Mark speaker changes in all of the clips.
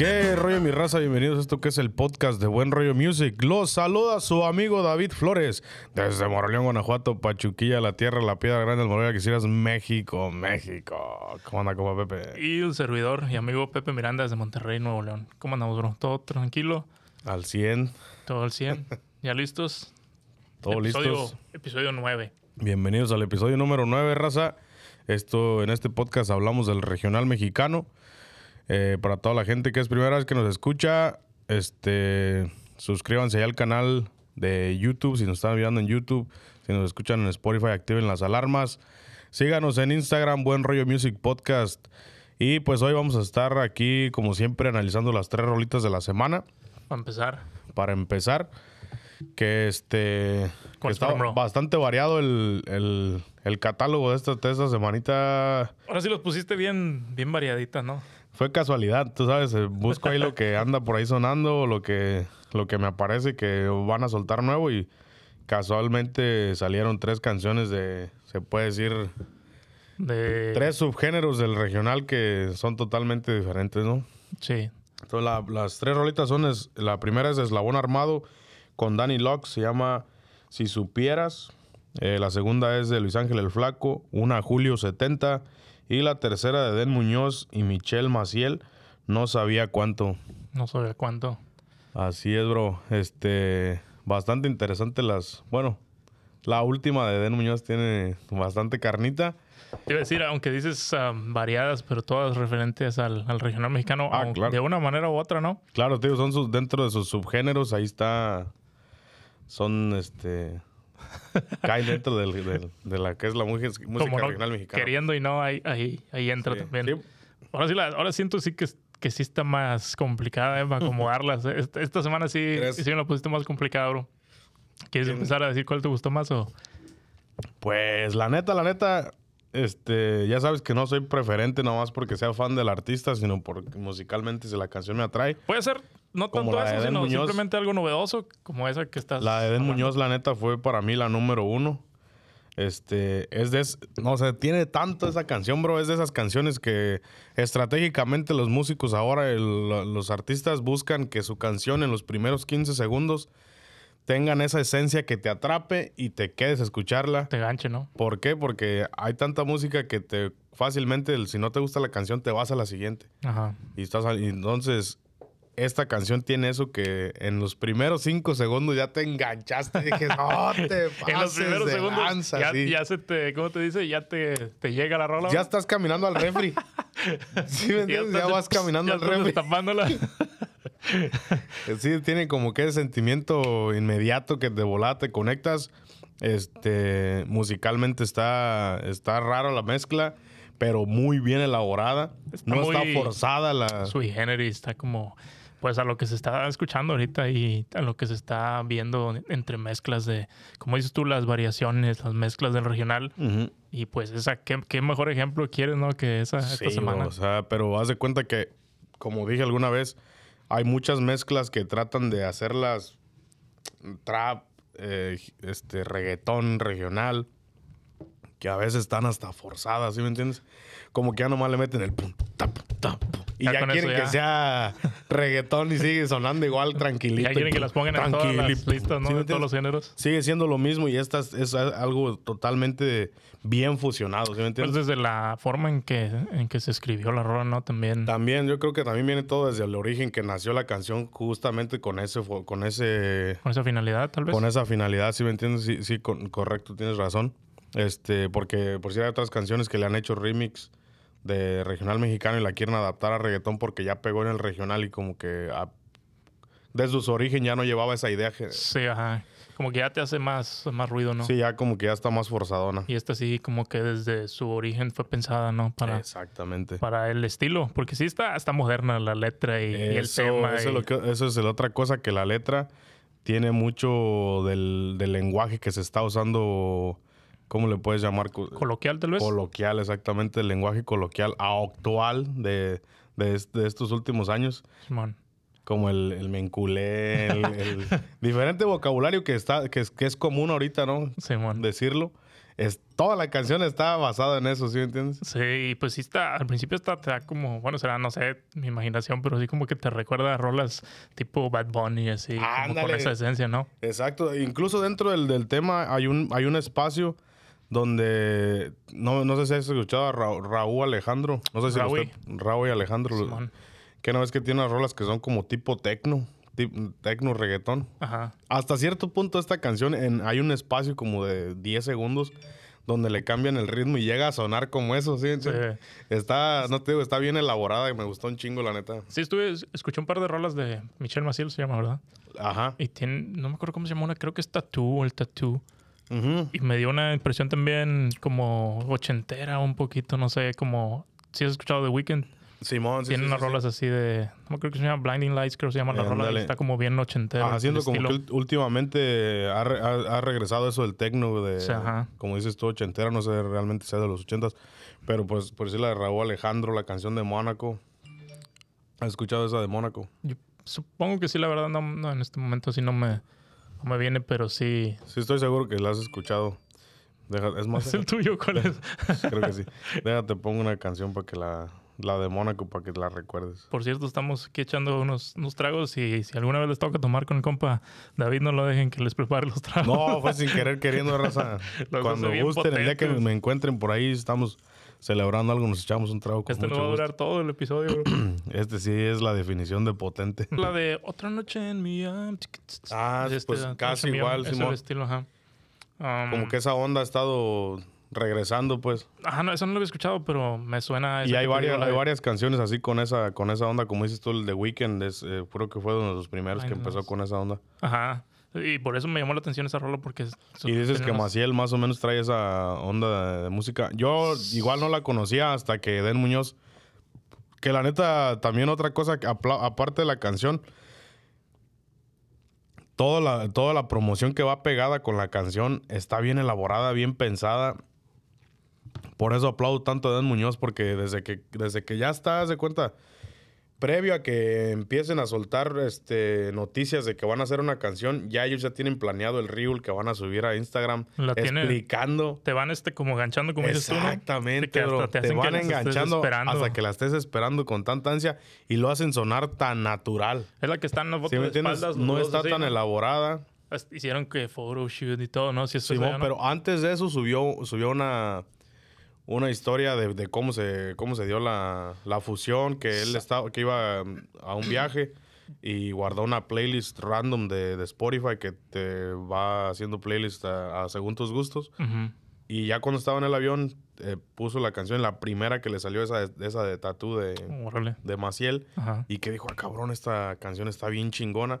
Speaker 1: ¿Qué rollo mi raza? Bienvenidos a esto que es el podcast de Buen Rollo Music. Los saluda su amigo David Flores desde Moroleón, Guanajuato, Pachuquilla, la tierra, la piedra grande, el Morelia, quisieras México, México. ¿Cómo anda, compa Pepe?
Speaker 2: Y un servidor y amigo Pepe Miranda desde Monterrey, Nuevo León. ¿Cómo andamos, bro? ¿Todo tranquilo?
Speaker 1: Al 100.
Speaker 2: ¿Todo al 100? ¿Ya listos?
Speaker 1: ¿Todo
Speaker 2: episodio,
Speaker 1: listos?
Speaker 2: Episodio 9.
Speaker 1: Bienvenidos al episodio número 9, raza. Esto, en este podcast hablamos del regional mexicano. Eh, para toda la gente que es primera vez que nos escucha, este, suscríbanse ya al canal de YouTube, si nos están mirando en YouTube, si nos escuchan en Spotify, activen las alarmas. Síganos en Instagram, Buen Rollo Music Podcast. Y pues hoy vamos a estar aquí, como siempre, analizando las tres rolitas de la semana.
Speaker 2: Para empezar.
Speaker 1: Para empezar, que este que
Speaker 2: ¿Cuál
Speaker 1: está bastante variado el, el- el catálogo de esta, de esta semanita.
Speaker 2: Ahora sí los pusiste bien, bien variaditas, ¿no?
Speaker 1: Fue casualidad, tú sabes, eh, busco ahí lo que anda por ahí sonando, lo que, lo que me aparece que van a soltar nuevo y casualmente salieron tres canciones de, se puede decir,
Speaker 2: De...
Speaker 1: tres subgéneros del regional que son totalmente diferentes, ¿no?
Speaker 2: Sí.
Speaker 1: Entonces, la- las tres rolitas son, es- la primera es Eslabón Armado con Danny Locke, se llama Si Supieras. Eh, la segunda es de Luis Ángel el Flaco, una Julio 70. Y la tercera de Den Muñoz y Michelle Maciel, no sabía cuánto.
Speaker 2: No sabía cuánto.
Speaker 1: Así es, bro. Este, bastante interesante las, bueno, la última de Den Muñoz tiene bastante carnita.
Speaker 2: Te iba a decir, aunque dices ah, variadas, pero todas referentes al, al regional mexicano,
Speaker 1: Ah, claro.
Speaker 2: de una manera u otra, ¿no?
Speaker 1: Claro, tío, son sus, dentro de sus subgéneros, ahí está. Son este. caen dentro del, del- de la que es la música, música
Speaker 2: Como no,
Speaker 1: regional mexicana.
Speaker 2: queriendo y no, ahí, ahí, ahí entra
Speaker 1: Sí,
Speaker 2: también.
Speaker 1: sí.
Speaker 2: Ahora sí, la- ahora siento sí que, que sí está más complicada ¿eh? para acomodarlas. Esta, esta semana sí, sí me la pusiste más complicada, bro. ¿Quieres
Speaker 1: ¿Quién?
Speaker 2: empezar a decir cuál te gustó más o...?
Speaker 1: Pues la neta, la neta, este, ya sabes que no soy preferente nomás porque sea fan del artista, sino porque musicalmente si la canción me atrae.
Speaker 2: Puede ser no
Speaker 1: Como
Speaker 2: tanto eso, sino
Speaker 1: Muñoz.
Speaker 2: simplemente algo novedoso como esa que estás...
Speaker 1: La de Den
Speaker 2: hablando.
Speaker 1: Muñoz, la neta, fue para mí la número uno. Este, es de, no sé, tiene tanto esa canción, bro. Es de esas canciones que estratégicamente los músicos ahora, el- los artistas buscan que su canción en los primeros 15 segundos tengan esa esencia que te atrape y te quedes a escucharla.
Speaker 2: Te ganche, ¿no?
Speaker 1: ¿Por qué? Porque hay tanta música que te fácilmente, si no te gusta la canción, te vas a la siguiente.
Speaker 2: Ajá.
Speaker 1: Y estás y entonces, esta canción tiene eso que en los primeros cinco segundos ya te enganchaste dije, no te pases
Speaker 2: En los primeros
Speaker 1: de
Speaker 2: segundos
Speaker 1: lanza",
Speaker 2: ya,
Speaker 1: sí.
Speaker 2: ya se te... ¿Cómo te dice? Ya te, te llega la rola.
Speaker 1: Ya estás caminando al refri. ¿Sí me entiendes? Ya, vas caminando
Speaker 2: ya
Speaker 1: al refri. Sí, tiene como que ese sentimiento inmediato que de volada te conectas. Este, musicalmente está, está raro la mezcla, pero muy bien elaborada.
Speaker 2: Está
Speaker 1: no
Speaker 2: muy
Speaker 1: está forzada la...
Speaker 2: Sui generis está como... Pues a lo que se está escuchando ahorita y a lo que se está viendo entre mezclas de... Como dices tú, las variaciones, las mezclas del regional.
Speaker 1: Ujú.
Speaker 2: Y pues esa... ¿Qué, qué mejor ejemplo quieres, no? Que esa esta
Speaker 1: Sí,
Speaker 2: semana.
Speaker 1: o sea, pero haz de cuenta que, como dije alguna vez, hay muchas mezclas que tratan de hacerlas trap, eh, este, reggaetón regional, que a veces están hasta forzadas, ¿sí me entiendes? Como que ya nomás le meten el pum, ta, pum, ta, pum, y
Speaker 2: Ya
Speaker 1: ya, quieren que sea reggaetón y sigue sonando igual tranquilito.
Speaker 2: Ya quieren que las pongan en todas las listas, ¿no?
Speaker 1: ¿Sí me
Speaker 2: de todos los géneros.
Speaker 1: Sigue siendo lo mismo y esta es, es algo totalmente bien fusionado, ¿sí me
Speaker 2: Pues
Speaker 1: entiendes?
Speaker 2: desde la forma en que, en que se escribió la rola, ¿no? También.
Speaker 1: También, yo creo que también viene todo desde el origen que nació la canción justamente con ese, con ese,
Speaker 2: Con esa finalidad, tal vez.
Speaker 1: con esa finalidad, ¿sí me entiendes? Sí, sí, con- correcto, tienes razón. Este, porque por si hay otras canciones que le han hecho remix de regional mexicano y la quieren adaptar a reggaetón porque ya pegó en el regional y como que a- desde su origen ya no llevaba esa idea.
Speaker 2: Sí, ajá. Como que ya te hace más, más ruido, ¿no?
Speaker 1: Sí, ya como que ya está más forzadona.
Speaker 2: Y esta sí, como que desde su origen fue pensada, ¿no? Para,
Speaker 1: Exactamente.
Speaker 2: para el estilo. Porque sí está, está moderna la letra y, y el tema.
Speaker 1: eso,
Speaker 2: y-
Speaker 1: es lo que- eso es la otra cosa que la letra tiene mucho del, del lenguaje que se está usando. ¿Cómo le puedes llamar? Co-
Speaker 2: Coloquial, tal vez.
Speaker 1: Coloquial, exactamente. El lenguaje coloquial actual de, de, est- de estos últimos años.
Speaker 2: Simón.
Speaker 1: Como el, el menculé, el, el diferente vocabulario que, está, que, es, que es común ahorita, ¿no?
Speaker 2: Simón.
Speaker 1: Decirlo. es, toda la canción está basada en eso, ¿sí me entiendes?
Speaker 2: Sí, pues sí está, al principio está, te da como, bueno, será, no sé, mi imaginación, pero sí como que te recuerda a rolas tipo Bad Bunny, así, como con esa esencia, ¿no?
Speaker 1: Exacto. Incluso dentro del, del tema hay un, hay un espacio donde, no, no sé si has escuchado a Ra- Raúl Alejandro. No sé si
Speaker 2: Raúl.
Speaker 1: usted- Raúl y Alejandro.
Speaker 2: Simón.
Speaker 1: Que no es que tiene unas rolas que son como tipo tecno, tecno reggaetón.
Speaker 2: Ajá.
Speaker 1: Hasta cierto punto esta canción en, hay un espacio como de 10 segundos donde le cambian el ritmo y llega a sonar como eso, ¿sí?
Speaker 2: Sí.
Speaker 1: Está, no te digo, está bien elaborada y me gustó un chingo, la neta.
Speaker 2: Sí, estuve, escuché un par de rolas de Michelle Maciel, se llama, ¿verdad?
Speaker 1: Ajá.
Speaker 2: Y tiene, no me acuerdo cómo se llama una, creo que es Tattoo o el Tattoo. Y me dio una impresión también como ochentera, un poquito, no sé, como... Si has escuchado The Weeknd,
Speaker 1: Simón, sí,
Speaker 2: tiene
Speaker 1: sí,
Speaker 2: unas
Speaker 1: sí,
Speaker 2: rolas así de... No acuerdo que se llama Blinding Lights, creo que se llama la rola. y
Speaker 1: Ándale.
Speaker 2: está como bien ochentera.
Speaker 1: Haciendo como que
Speaker 2: estilo.
Speaker 1: últimamente ha, ha- ha regresado eso del tecno de,
Speaker 2: ajá.
Speaker 1: como dices tú, ochentera, no sé realmente sea de los ochentas, pero pues por decir la de Raúl Alejandro, la canción de Mónaco. ¿Has escuchado esa de Mónaco?
Speaker 2: Yo supongo que sí, la verdad, no, no, en este momento sí no me, no me viene, pero sí.
Speaker 1: Sí, estoy seguro que la has escuchado. Deja- es más,
Speaker 2: ¿Es el tuyo cuál es?
Speaker 1: creo que sí. Déjate, pongo una canción para que la, la de Mónaco, para que la recuerdes.
Speaker 2: Por cierto, estamos aquí echando unos, unos tragos y si alguna vez les toca tomar con el compa David, no lo dejen que les prepare los tragos.
Speaker 1: No, fue sin querer queriendo, raza. Cuando gusten, el día que me encuentren por ahí, estamos celebrando algo, nos echamos un trago con
Speaker 2: Este no
Speaker 1: mucho
Speaker 2: va a
Speaker 1: gusto.
Speaker 2: durar todo el episodio. bro.
Speaker 1: Este sí es la definición de potente.
Speaker 2: la de Otra Noche en mi...
Speaker 1: Ah, pues casi igual, Simón.
Speaker 2: estilo, ajá. Um,
Speaker 1: Como que esa onda ha estado regresando, pues.
Speaker 2: Ajá, no, eso no lo había escuchado, pero me suena... a
Speaker 1: Y hay
Speaker 2: que
Speaker 1: varias, hay
Speaker 2: de-
Speaker 1: varias canciones así con esa, con esa onda, como dices tú, el de Weekend, es, eh, creo que fue uno de los primeros que
Speaker 2: Ay, no
Speaker 1: empezó con esa onda.
Speaker 2: Ajá. Y por eso me llamó la atención esa rola porque...
Speaker 1: Y dices que Maciel más o menos trae esa onda de, música. Yo igual no la conocía hasta que Den Muñoz, que la neta, también otra cosa, aparte de la canción, toda la, toda la promoción que va pegada con la canción está bien elaborada, bien pensada. Por eso aplaudo tanto a Den Muñoz, porque desde que, desde que ya está, de cuenta, previo a que empiecen a soltar este, noticias de que van a hacer una canción, ya ellos ya tienen planeado el reel que van a subir a Instagram
Speaker 2: La tiene-
Speaker 1: explicando.
Speaker 2: Te van este como ganchando, como dices tú, ¿no?
Speaker 1: Exactamente, bro.
Speaker 2: te
Speaker 1: van enganchando hasta que la estés esperando con tanta ansia y lo hacen sonar tan natural.
Speaker 2: Es la que está en la foto
Speaker 1: ¿Sí
Speaker 2: de espaldas.
Speaker 1: No está
Speaker 2: así,
Speaker 1: tan
Speaker 2: ¿no?
Speaker 1: elaborada.
Speaker 2: Hicieron que photoshoot y todo, ¿no? Si eso es
Speaker 1: Simón,
Speaker 2: ¿no?
Speaker 1: pero antes de eso subió, subió una, una historia de, de cómo se cómo se dio la, la fusión, que él estaba, que iba um, a un viaje y guardó una playlist random de, de Spotify que te va haciendo playlist a, a según tus gustos. Y ya cuando estaba en el avión, eh, puso la canción, la primera que le salió esa, de- esa de Tattoo de, de Maciel.
Speaker 2: Ajá.
Speaker 1: Y que dijo, ah, cabrón, esta canción está bien chingona.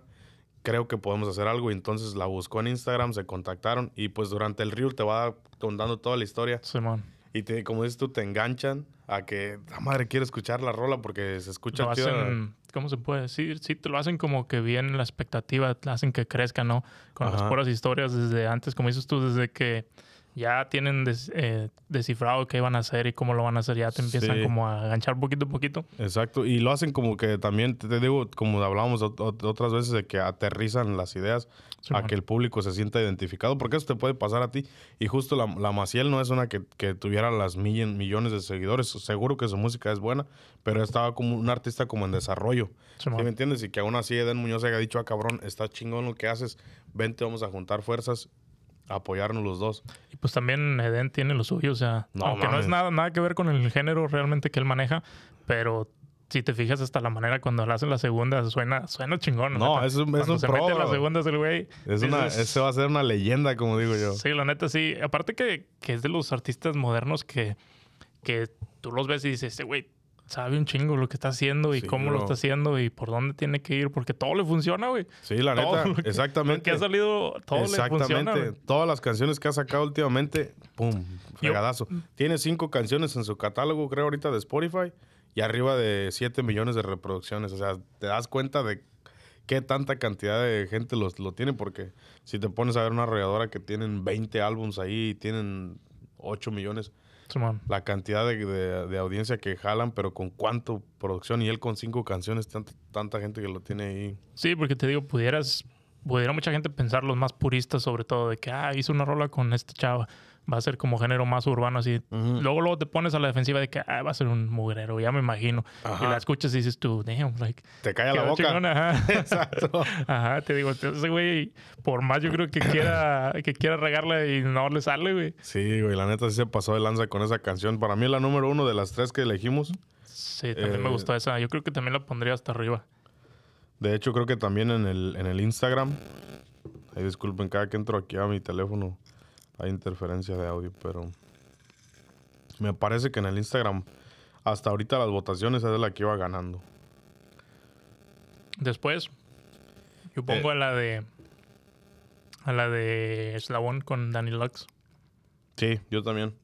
Speaker 1: Creo que podemos hacer algo. Y entonces la buscó en Instagram, se contactaron. Y pues durante el reel te va contando toda la historia.
Speaker 2: Simón.
Speaker 1: Y te, como dices tú, te enganchan a que la madre quiere escuchar la rola porque se escucha
Speaker 2: Lo hacen, ¿cómo se puede decir? Sí, te lo hacen como que bien la expectativa, hacen que crezca, ¿no? Con las puras historias desde antes, como dices tú, desde que ya tienen des- eh, descifrado qué van a hacer y cómo lo van a hacer, ya te empiezan
Speaker 1: Sí.
Speaker 2: como a ganchar poquito a poquito.
Speaker 1: Exacto. Y lo hacen como que también, te digo, como hablábamos ot- ot- otras veces, de que aterrizan las ideas
Speaker 2: Simón.
Speaker 1: a que el público se sienta identificado, porque eso te puede pasar a ti. Y justo la, la Maciel no es una que, que tuviera las millen- millones de seguidores. Seguro que su música es buena, pero estaba como un artista como en desarrollo. ¿Sí me entiendes? Y que aún así Eden Muñoz haya dicho, ah, cabrón, está chingón lo que haces, vente, vamos a juntar fuerzas, apoyarnos los dos.
Speaker 2: Y pues también Eden tiene lo suyo, o sea,
Speaker 1: No
Speaker 2: aunque no
Speaker 1: mames.
Speaker 2: es nada, nada que ver con el género realmente que él maneja, pero si te fijas hasta la manera cuando le hacen la segunda, suena, suena chingón.
Speaker 1: No,
Speaker 2: neta.
Speaker 1: es un- es
Speaker 2: Cuando
Speaker 1: un
Speaker 2: se
Speaker 1: pro,
Speaker 2: mete las segundas el güey.
Speaker 1: Es una, ese va a ser una leyenda, como digo yo.
Speaker 2: Sí, la neta sí. Aparte que, que es de los artistas modernos que, que tú los ves y dices, este güey sabe un chingo lo que está haciendo y
Speaker 1: Sí,
Speaker 2: cómo lo está haciendo y por dónde tiene que ir, porque todo le funciona, güey.
Speaker 1: Sí, la
Speaker 2: Todo
Speaker 1: neta,
Speaker 2: que-
Speaker 1: exactamente.
Speaker 2: Que ha salido, todo le funciona.
Speaker 1: Exactamente. Todas las canciones que ha sacado últimamente, pum, fregadazo. Tiene cinco canciones en su catálogo, creo, ahorita de Spotify, y arriba de 7 millones de reproducciones. O sea, te das cuenta de qué tanta cantidad de gente los, lo tiene, porque si te pones a ver una arrolladora que tienen 20 álbums ahí y tienen 8 millones,
Speaker 2: Simón.
Speaker 1: la cantidad de, de- de audiencia que jalan, pero con cuánto producción, y él con cinco canciones, tanta, tanta gente que lo tiene ahí.
Speaker 2: Sí, porque te digo, pudieras, pudiera mucha gente pensar, los más puristas sobre todo, de que, ah, hizo una rola con esta chava. Va a ser como género más urbano, así. Luego, luego te pones a la defensiva de que ah, va a ser un mugrero, ya me imagino. Y la escuchas y dices tú, damn, like.
Speaker 1: Te cae la boca.
Speaker 2: ajá. Exacto. Ajá, te digo, ese güey, por más yo creo que quiera, que quiera regarle y no le sale, güey.
Speaker 1: Sí, güey, la neta sí se pasó de lanza con esa canción. Para mí es la número uno de las tres que elegimos.
Speaker 2: Sí, también me eh, gustó esa. Yo creo que también la pondría hasta arriba.
Speaker 1: De hecho, creo que también en el, en el Instagram. Ahí disculpen, cada que entro aquí a mi teléfono hay interferencia de audio, pero me parece que en el Instagram hasta ahorita las votaciones es la que iba ganando.
Speaker 2: Después, yo pongo eh. a la de a la de Eslabón con Danny Lux.
Speaker 1: Sí, yo también.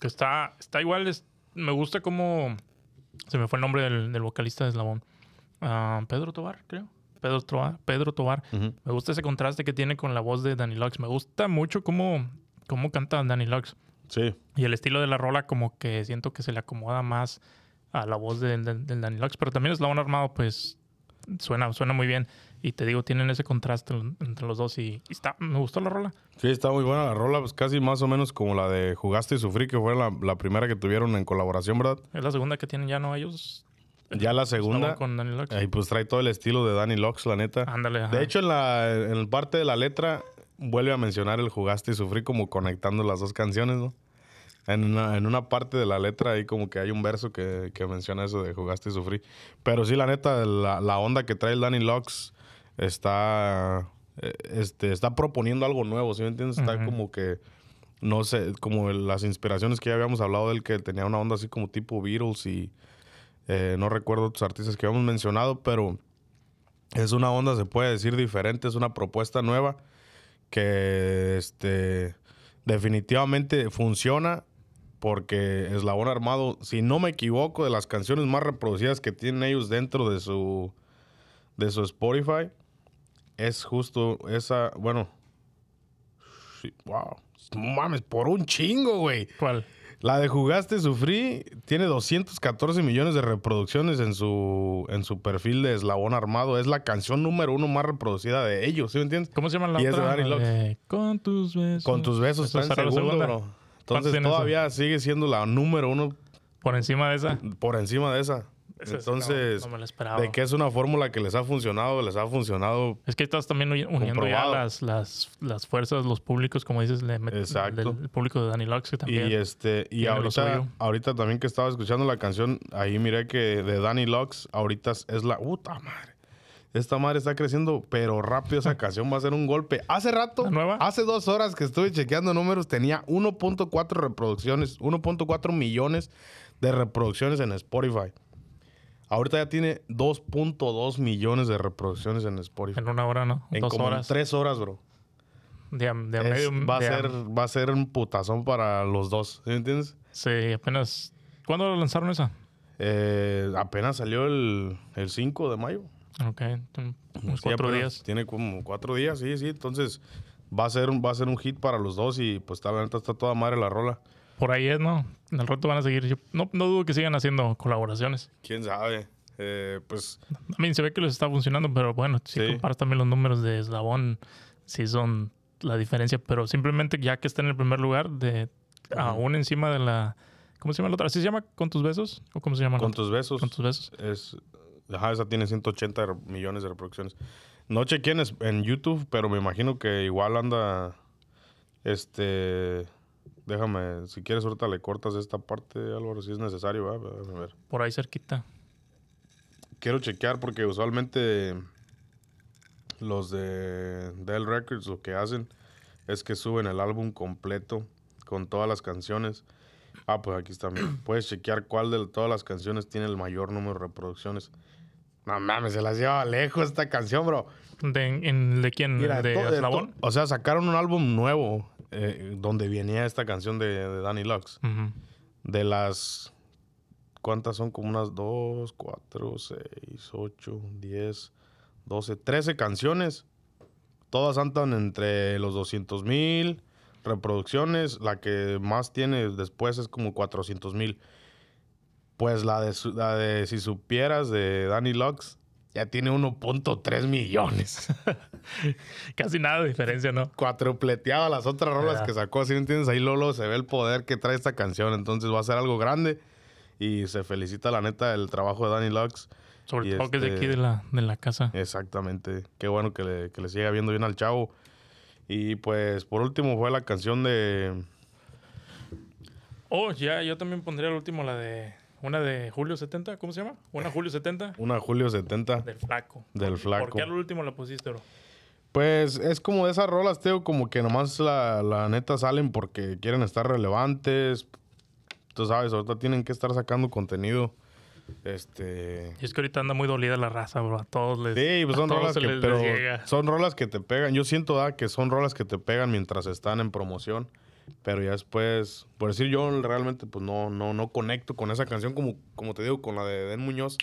Speaker 2: Que está, está igual, me gusta como se me fue el nombre del, vocalista de Eslabón. Ah, Pedro Tobar, creo. Pedro, Tobar. Pedro Tobar. Me gusta ese contraste que tiene con la voz de Danny Lux. Me gusta mucho cómo cómo canta Danny Lux.
Speaker 1: Sí.
Speaker 2: Y el estilo de la rola como que siento que se le acomoda más a la voz del de, Danny Lux. Pero también Eslabón Armado, pues suena, suena muy bien. Y te digo, tienen ese contraste entre los dos y, está, me gustó la rola.
Speaker 1: Sí, está muy buena la rola, pues casi más o menos como la de Jugaste y Sufrí, que fue la, primera que tuvieron en colaboración, ¿verdad?
Speaker 2: Es la segunda que tienen ya, ¿no? Ellos.
Speaker 1: Ya la segunda.
Speaker 2: Con Danny Lux.
Speaker 1: Y pues trae todo el estilo de Danny Lux, la neta.
Speaker 2: Ándale.
Speaker 1: De hecho, en la en parte de la letra vuelve a mencionar el Jugaste y Sufrí como conectando las dos canciones, ¿no? En una, en una parte de la letra ahí como que hay un verso que, menciona eso de Jugaste y Sufrí. Pero sí, la neta, la, onda que trae el Danny Lux está, eh, este, está proponiendo algo nuevo, ¿sí me entiendes? Está como que, no sé, como las inspiraciones que ya habíamos hablado de él, que tenía una onda así como tipo Beatles y eh, no recuerdo otros artistas que habíamos mencionado, pero es una onda, se puede decir, diferente, es una propuesta nueva que este, definitivamente funciona porque Eslabón Armado, si no me equivoco, de las canciones más reproducidas que tienen ellos dentro de su, de su Spotify, es justo esa, bueno, wow, mames, por un chingo, güey.
Speaker 2: ¿Cuál?
Speaker 1: La de Jugaste Sufrí tiene 214 millones de reproducciones en su, en su perfil de Eslabón Armado. Es la canción número uno más reproducida de ellos, ¿sí me entiendes?
Speaker 2: ¿Cómo se llama la
Speaker 1: y
Speaker 2: otra?
Speaker 1: Es de
Speaker 2: Con tus besos.
Speaker 1: Con tus besos está en segundo, bro. Entonces todavía sigue siendo la número uno.
Speaker 2: Por encima de esa.
Speaker 1: Por encima de esa. Entonces, de que es una fórmula que les ha funcionado, les ha funcionado.
Speaker 2: Es que estás también uniendo ya las, las, las, fuerzas, los públicos, como dices, le Exacto. el público de Danny Lux también.
Speaker 1: Y este, y ahorita, ahorita también que estaba escuchando la canción, ahí miré que de Danny Lux, ahorita es la puta madre. Esta madre está creciendo, pero rápido esa canción va a ser un golpe. Hace rato, hace dos horas que estuve chequeando números, tenía 1.4 reproducciones, 1.4 millones de reproducciones en Spotify. Ahorita ya tiene 2.2 millones de reproducciones en Spotify.
Speaker 2: En una hora, ¿no?
Speaker 1: En Dos como horas. tres horas, bro.
Speaker 2: De, medio,
Speaker 1: va, a ser, va a ser un putazón para los dos. ¿Sí entiendes?
Speaker 2: Sí, apenas. ¿Cuándo lanzaron esa?
Speaker 1: Eh, apenas salió el, el 5 de mayo.
Speaker 2: Ok, unos cuatro días.
Speaker 1: Tiene como cuatro días, sí, sí. Entonces va a ser, va a ser un hit para los dos y pues está, la neta está toda madre la rola
Speaker 2: por ahí es, ¿no? En el rato van a seguir. no, no dudo que sigan haciendo colaboraciones.
Speaker 1: ¿Quién sabe? Eh, pues...
Speaker 2: A mí se ve que les está funcionando, pero bueno, si comparas también los números de Eslabón, sí son la diferencia. Pero simplemente ya que está en el primer lugar, de aún encima de la... ¿Cómo se llama la otra? ¿Así se llama Con tus besos? ¿O cómo se llama?
Speaker 1: Con tus besos.
Speaker 2: Con tus besos.
Speaker 1: Es, ajá, esa tiene 180 millones de reproducciones. No chequé en, en YouTube, pero me imagino que igual anda... Este Déjame, si quieres ahorita le cortas esta parte, Álvaro, si es necesario, A ver.
Speaker 2: Por ahí cerquita.
Speaker 1: Quiero chequear porque usualmente los de Dell Records lo que hacen es que suben el álbum completo con todas las canciones. Ah, pues aquí está. Puedes chequear cuál de todas las canciones tiene el mayor número de reproducciones. No mames, se las lleva lejos esta canción, bro.
Speaker 2: ¿De, en, ¿de quién? ¿De,
Speaker 1: O sea, sacaron un álbum nuevo eh, donde venía esta canción de, Danny Lux. De las. ¿Cuántas son? Como unas 2, 4, 6, 8, 10, 12, 13 canciones. Todas andan entre los 200 mil reproducciones. La que más tiene después es como 400 mil. Pues la de, la de Si Supieras de Danny Lux ya tiene 1.3 millones.
Speaker 2: Casi nada de diferencia, ¿no?
Speaker 1: Cuatrupleteado a las otras rolas que sacó, ¿sí me entiendes? Ahí Lolo se ve el poder que trae esta canción, entonces va a ser algo grande. Y se felicita, la neta, el trabajo de Danny Lux.
Speaker 2: Sobre
Speaker 1: Y
Speaker 2: todo que es de
Speaker 1: este-
Speaker 2: aquí de la, de la casa.
Speaker 1: Exactamente. Qué bueno que le, que le siga viendo bien al chavo. Y pues, por último, fue la canción de.
Speaker 2: Oh, ya, yo también pondría el último, la de. Una de Julio 70, ¿cómo se llama? Una Julio 70
Speaker 1: Una Julio 70.
Speaker 2: del Flaco.
Speaker 1: Del Flaco.
Speaker 2: ¿Por qué al último la pusiste, bro?
Speaker 1: Pues es como de esas rolas, Teo, como que nomás la, la neta salen porque quieren estar relevantes. Tú sabes, ahorita tienen que estar sacando contenido. Este.
Speaker 2: Y es que ahorita anda muy dolida la raza, bro. A todos les.
Speaker 1: Sí, pues son rolas que,
Speaker 2: les-
Speaker 1: pero
Speaker 2: les llega.
Speaker 1: son rolas que te pegan. Yo siento da, que son rolas que te pegan mientras están en promoción. Pero ya después, por decir yo realmente pues no, no, no conecto con esa canción como, como te digo, con la de Den Muñoz,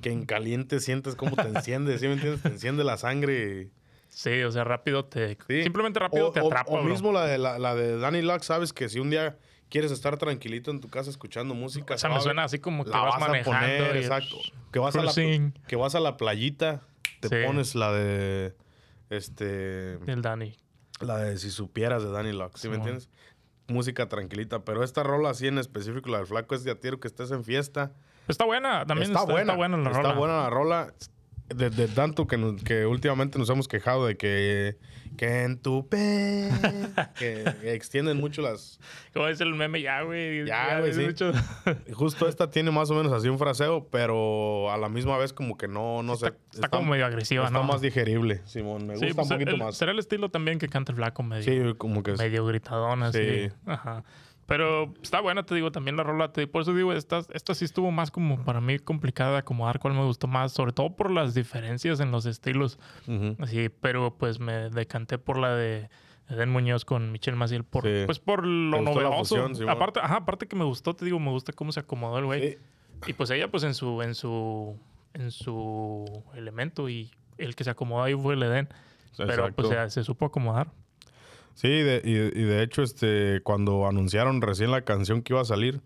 Speaker 1: que en caliente sientes cómo te enciende, ¿sí me entiendes? Te enciende la sangre.
Speaker 2: Sí, o sea, rápido te.
Speaker 1: Sí.
Speaker 2: Simplemente rápido
Speaker 1: O-
Speaker 2: te
Speaker 1: o-
Speaker 2: atrapa,
Speaker 1: O,
Speaker 2: bro.
Speaker 1: mismo la de, la, la de Danny Lux, sabes que si un día quieres estar tranquilito en tu casa escuchando música,
Speaker 2: O sea, me suena así como que
Speaker 1: la
Speaker 2: vas,
Speaker 1: vas, a
Speaker 2: manejando.
Speaker 1: poner,
Speaker 2: y-
Speaker 1: exacto. Que vas, a la,
Speaker 2: cruising.
Speaker 1: que vas a la playita, te
Speaker 2: Sí.
Speaker 1: pones la de, este,
Speaker 2: Del Dani.
Speaker 1: La de Si Supieras de Danny Lux, ¿sí me entiendes? Música tranquilita, pero esta rola así en específico, la del flaco es de a tiro que estés en fiesta.
Speaker 2: Está buena, también
Speaker 1: está,
Speaker 2: está,
Speaker 1: buena,
Speaker 2: está buena la
Speaker 1: está
Speaker 2: rola.
Speaker 1: buena la rola. De, de tanto que, nos- que últimamente nos hemos quejado de que, que en tu pe que, extienden mucho las.
Speaker 2: Como dice el meme, ya, güey.
Speaker 1: Ya, güey, sí.
Speaker 2: mucho-
Speaker 1: Justo esta tiene más o menos así un fraseo, pero a la misma vez como que no, no sé.
Speaker 2: Está, está como medio agresiva,
Speaker 1: está
Speaker 2: ¿no?
Speaker 1: más digerible, Simón. Me
Speaker 2: Sí,
Speaker 1: gusta
Speaker 2: pues,
Speaker 1: un poquito
Speaker 2: el-
Speaker 1: más.
Speaker 2: Será el estilo también que canta el flaco medio,
Speaker 1: Sí, como que
Speaker 2: medio gritadón así.
Speaker 1: Sí.
Speaker 2: Ajá. Pero está buena, te digo, también la rola. Te, por eso digo, esta, esta sí estuvo más como para mí complicada de acomodar cuál me gustó más, sobre todo por las diferencias en los estilos. Así, pero pues me decanté por la de Eden Muñoz con Michelle Maciel por,
Speaker 1: Sí.
Speaker 2: pues por lo
Speaker 1: ¿Te gustó la
Speaker 2: novedoso.
Speaker 1: fusión,
Speaker 2: aparte, ajá, aparte que me gustó, te digo, me gusta cómo se acomodó el güey.
Speaker 1: Sí.
Speaker 2: Y pues ella pues en su, en su, en su elemento y el que se acomodó ahí fue el Eden. Pero
Speaker 1: Exacto.
Speaker 2: pues ya se supo acomodar.
Speaker 1: Sí, de- y, de hecho, este, cuando anunciaron recién la canción que iba a salir,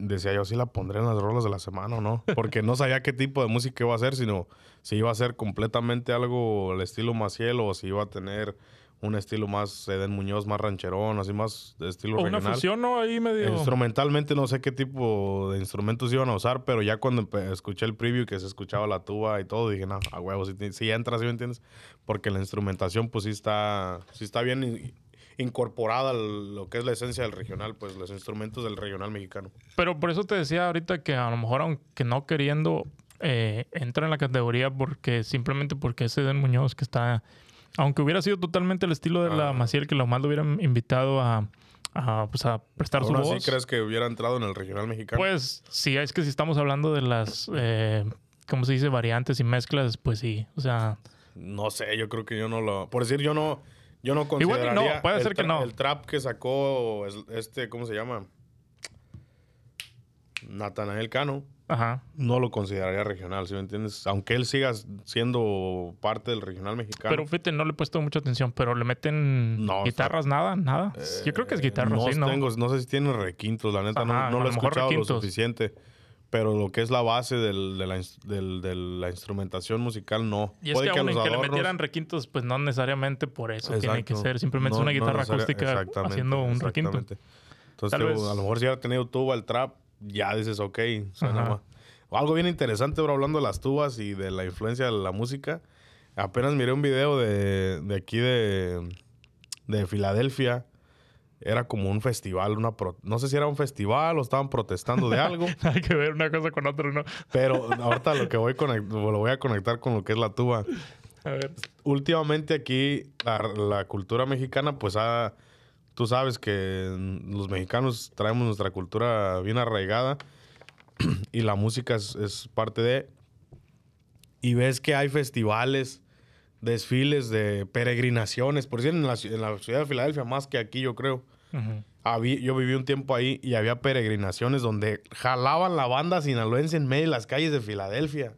Speaker 1: decía yo si la pondré en las rolas de la semana o no. Porque no sabía qué tipo de música iba a ser, sino si iba a ser completamente algo al estilo Maciel o si iba a tener un estilo más Eden Muñoz, más rancherón, así más de estilo
Speaker 2: O una
Speaker 1: regional.
Speaker 2: fusión, ¿no? Ahí medio...
Speaker 1: Instrumentalmente no sé qué tipo de instrumentos iban a usar, pero ya cuando escuché el preview que se escuchaba la tuba y todo, dije, no, a huevo, si, si entra, ¿sí me entiendes? Porque la instrumentación pues sí está, sí está bien in- incorporada a lo que es la esencia del regional, pues los instrumentos del regional mexicano.
Speaker 2: Pero por eso te decía ahorita que a lo mejor aunque no queriendo eh, entra en la categoría porque simplemente porque es Eden Muñoz que está... Aunque hubiera sido totalmente el estilo de la
Speaker 1: Ah.
Speaker 2: Maciel, que lo más lo hubieran invitado a, a, pues a prestar
Speaker 1: ¿Aún
Speaker 2: su
Speaker 1: así
Speaker 2: voz.
Speaker 1: crees que hubiera entrado en el regional mexicano?
Speaker 2: Pues sí, es que si estamos hablando de las, eh, ¿cómo se dice? Variantes y mezclas, pues sí. O sea,
Speaker 1: no sé, yo creo que yo no lo... Por decir, yo no... Yo no
Speaker 2: Igual y no,
Speaker 1: consideraría
Speaker 2: puede ser que no.
Speaker 1: El trap que sacó es- este, ¿cómo se llama? Natanael Cano.
Speaker 2: Ajá.
Speaker 1: no lo consideraría regional, ¿sí me entiendes? Aunque él siga siendo parte del regional mexicano.
Speaker 2: Pero fíjate, no le he puesto mucha atención, pero le meten
Speaker 1: No,
Speaker 2: guitarras, nada, nada. Yo creo que es guitarra,
Speaker 1: no
Speaker 2: sí, ¿no?
Speaker 1: tengo- no sé si tiene requintos, la neta, no-
Speaker 2: Ajá,
Speaker 1: no, lo he escuchado lo suficiente. Pero lo que es la base del- de, la, ins- del- de la instrumentación musical, no.
Speaker 2: Y es
Speaker 1: Puede
Speaker 2: que, aún que le metieran requintos, pues no necesariamente por eso tiene que ser. Simplemente es una guitarra acústica haciendo un requinto.
Speaker 1: Entonces,
Speaker 2: Tal vez-
Speaker 1: a lo mejor si hubiera tenido tuba el trap, ya dices, ok, suena más. Algo bien interesante, bro, hablando de las tubas y de la influencia de la música. Apenas miré un video de, de aquí de, de Filadelfia. Era como un festival, una pro- no sé si era un festival o estaban protestando de algo,
Speaker 2: Hay que ver una cosa con otra, ¿no?
Speaker 1: pero ahorita lo que voy conect- lo voy a conectar con lo que es la tuba
Speaker 2: A ver.
Speaker 1: últimamente aquí la, la cultura mexicana, pues ha, tú sabes que los mexicanos traemos nuestra cultura bien arraigada y la música es, es parte de... Y ves que hay festivales, desfiles de peregrinaciones, por decir en la, ci- en la ciudad de Filadelfia, más que aquí yo creo. Yo viví un tiempo ahí y había peregrinaciones donde jalaban la banda sinaloense en medio de las calles de Filadelfia.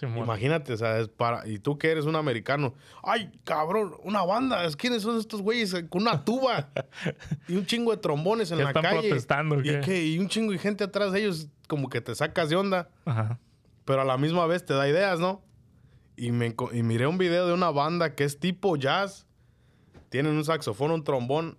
Speaker 1: Imagínate, o sea, es para. Y tú que eres un americano. ¡Ay, cabrón! Una banda. ¿Quiénes son estos güeyes eh, con una tuba? y un chingo de trombones en
Speaker 2: ¿Qué
Speaker 1: la
Speaker 2: están
Speaker 1: calle.
Speaker 2: protestando, o
Speaker 1: ¿Y,
Speaker 2: qué?
Speaker 1: y un chingo de gente atrás de ellos, como que te sacas de onda.
Speaker 2: Ajá.
Speaker 1: Pero a la misma vez te da ideas, ¿no? y, me, y miré un video de una banda que es tipo jazz. Tienen un saxofón, un trombón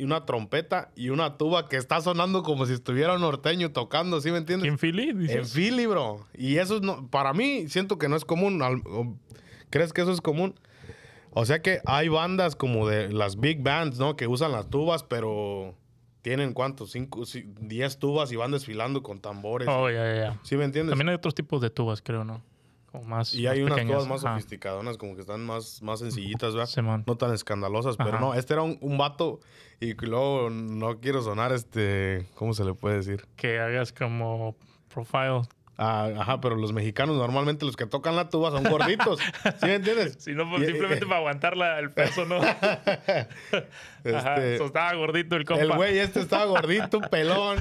Speaker 1: y una trompeta y una tuba que está sonando como si estuviera un norteño tocando, ¿sí me entiendes?
Speaker 2: ¿En Philly?
Speaker 1: En
Speaker 2: dices?
Speaker 1: Philly, bro. Y eso no, para mí siento que no es común. ¿Crees que eso es común? O sea que hay bandas como de las big bands, ¿no? Que usan las tubas, pero tienen cuántos, cinco, ci- diez tubas y van desfilando con tambores.
Speaker 2: Oh, ya, ya, ya.
Speaker 1: ¿Sí me entiendes?
Speaker 2: También hay otros tipos de tubas, creo, ¿no? Como más.
Speaker 1: y hay
Speaker 2: más
Speaker 1: unas
Speaker 2: pequeñas.
Speaker 1: tubas más
Speaker 2: Ajá.
Speaker 1: sofisticadonas, como que están más, más sencillitas, ¿verdad? No tan escandalosas, pero no, este era un, un vato y luego no quiero sonar este, ¿cómo se le puede decir?
Speaker 2: Que hagas como profile.
Speaker 1: Ah, ajá, pero los mexicanos normalmente los que tocan la tuba son gorditos. ¿Sí me entiendes?
Speaker 2: Si no, pues
Speaker 1: Y-
Speaker 2: simplemente para aguantar la- el peso, ¿no? Ajá.
Speaker 1: Este,
Speaker 2: estaba gordito el compa.
Speaker 1: el güey este estaba gordito, pelón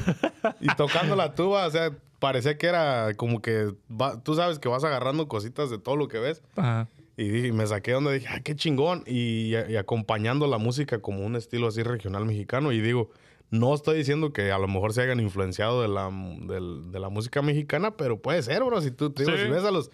Speaker 1: y tocando la tuba, o sea, parecía que era como que va- tú sabes que vas agarrando cositas de todo lo que ves.
Speaker 2: Ajá.
Speaker 1: Y me saqué donde dije, ah, qué chingón. Y, y acompañando la música como un estilo así regional mexicano. Y digo, no estoy diciendo que a lo mejor se hayan influenciado de la, de la música mexicana, pero puede ser, bro. Si tú te digo,
Speaker 2: Sí.
Speaker 1: si ves a los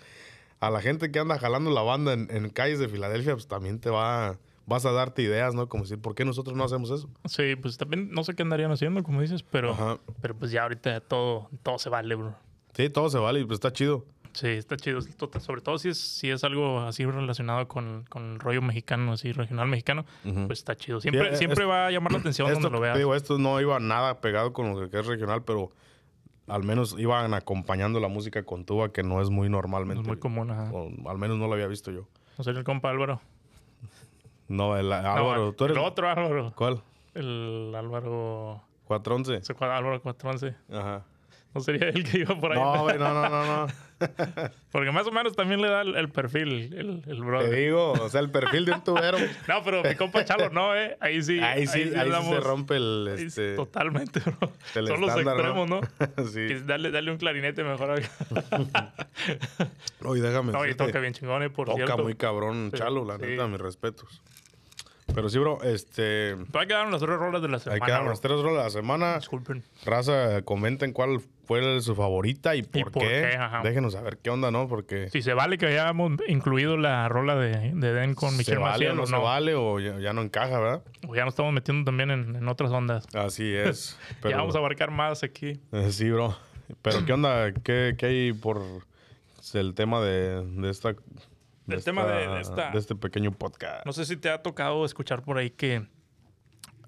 Speaker 1: a la gente que anda jalando la banda en, en calles de Filadelfia, pues también te va, vas a darte ideas, ¿no? Como decir, ¿por qué nosotros no hacemos eso?
Speaker 2: Sí, pues también no sé qué andarían haciendo, como dices, pero,
Speaker 1: Ajá.
Speaker 2: pero pues ya ahorita todo, todo se vale, bro.
Speaker 1: Sí, todo se vale y pues está chido.
Speaker 2: Sí, está chido. Tota- Sobre todo si es, si es algo así relacionado con, con el rollo mexicano, así regional mexicano, pues está chido. Siempre,
Speaker 1: Sí,
Speaker 2: siempre
Speaker 1: es-
Speaker 2: va a llamar la atención
Speaker 1: Esto,
Speaker 2: donde lo veas.
Speaker 1: digo, esto no iba nada pegado con lo que es regional, pero al menos iban acompañando la música con tuba, que no es muy
Speaker 2: No
Speaker 1: normalmente.
Speaker 2: es muy común, ajá.
Speaker 1: O al menos no lo había visto yo.
Speaker 2: No sé, el compa Álvaro.
Speaker 1: No, el
Speaker 2: No,
Speaker 1: Álvaro, tú eres.
Speaker 2: El otro Álvaro.
Speaker 1: ¿Cuál?
Speaker 2: El Álvaro...
Speaker 1: 411.
Speaker 2: ese cua- Álvaro 411.
Speaker 1: Ajá.
Speaker 2: No sería el que iba por ahí.
Speaker 1: No, güey, no, no, no, no.
Speaker 2: Porque más o menos también le da el, el perfil, el, el
Speaker 1: Te
Speaker 2: brother.
Speaker 1: digo, o sea, el perfil de un tubero.
Speaker 2: No, pero mi compa Chalo no, ¿eh? Ahí sí.
Speaker 1: Ahí sí, ahí sí se rompe el.
Speaker 2: sí,
Speaker 1: Este,
Speaker 2: Totalmente, bro.
Speaker 1: el
Speaker 2: Son los extremos, ¿no?
Speaker 1: sí.
Speaker 2: Que dale, dale un clarinete mejor.
Speaker 1: Oye, déjame.
Speaker 2: No, y toca bien chingón, ¿eh? Por
Speaker 1: toca
Speaker 2: cierto.
Speaker 1: muy cabrón,
Speaker 2: Sí,
Speaker 1: Chalo, la
Speaker 2: sí.
Speaker 1: neta, mis respetos. Pero sí, bro, este.
Speaker 2: Te va a quedar las tres rolas de la
Speaker 1: Hay
Speaker 2: semana.
Speaker 1: que dar las tres rolas de la semana.
Speaker 2: Disculpen.
Speaker 1: Raza, comenten cuál fue su favorita y por,
Speaker 2: por
Speaker 1: qué. Déjenos saber qué onda, ¿no? Porque
Speaker 2: Si se vale que hayamos incluido la rola de, de Den con
Speaker 1: se
Speaker 2: Michelle
Speaker 1: vale
Speaker 2: Maciel
Speaker 1: o no,
Speaker 2: o
Speaker 1: se
Speaker 2: no.
Speaker 1: vale o ya, ya no encaja, ¿verdad?
Speaker 2: O ya nos estamos metiendo también en, en otras ondas.
Speaker 1: Así es. Pero,
Speaker 2: Ya vamos a abarcar más aquí.
Speaker 1: Eh, Sí, bro. Pero ¿qué onda? ¿Qué, qué hay por el tema de, de esta... de
Speaker 2: El tema de- de esta-
Speaker 1: de este pequeño podcast.
Speaker 2: No sé si te ha tocado escuchar por ahí que.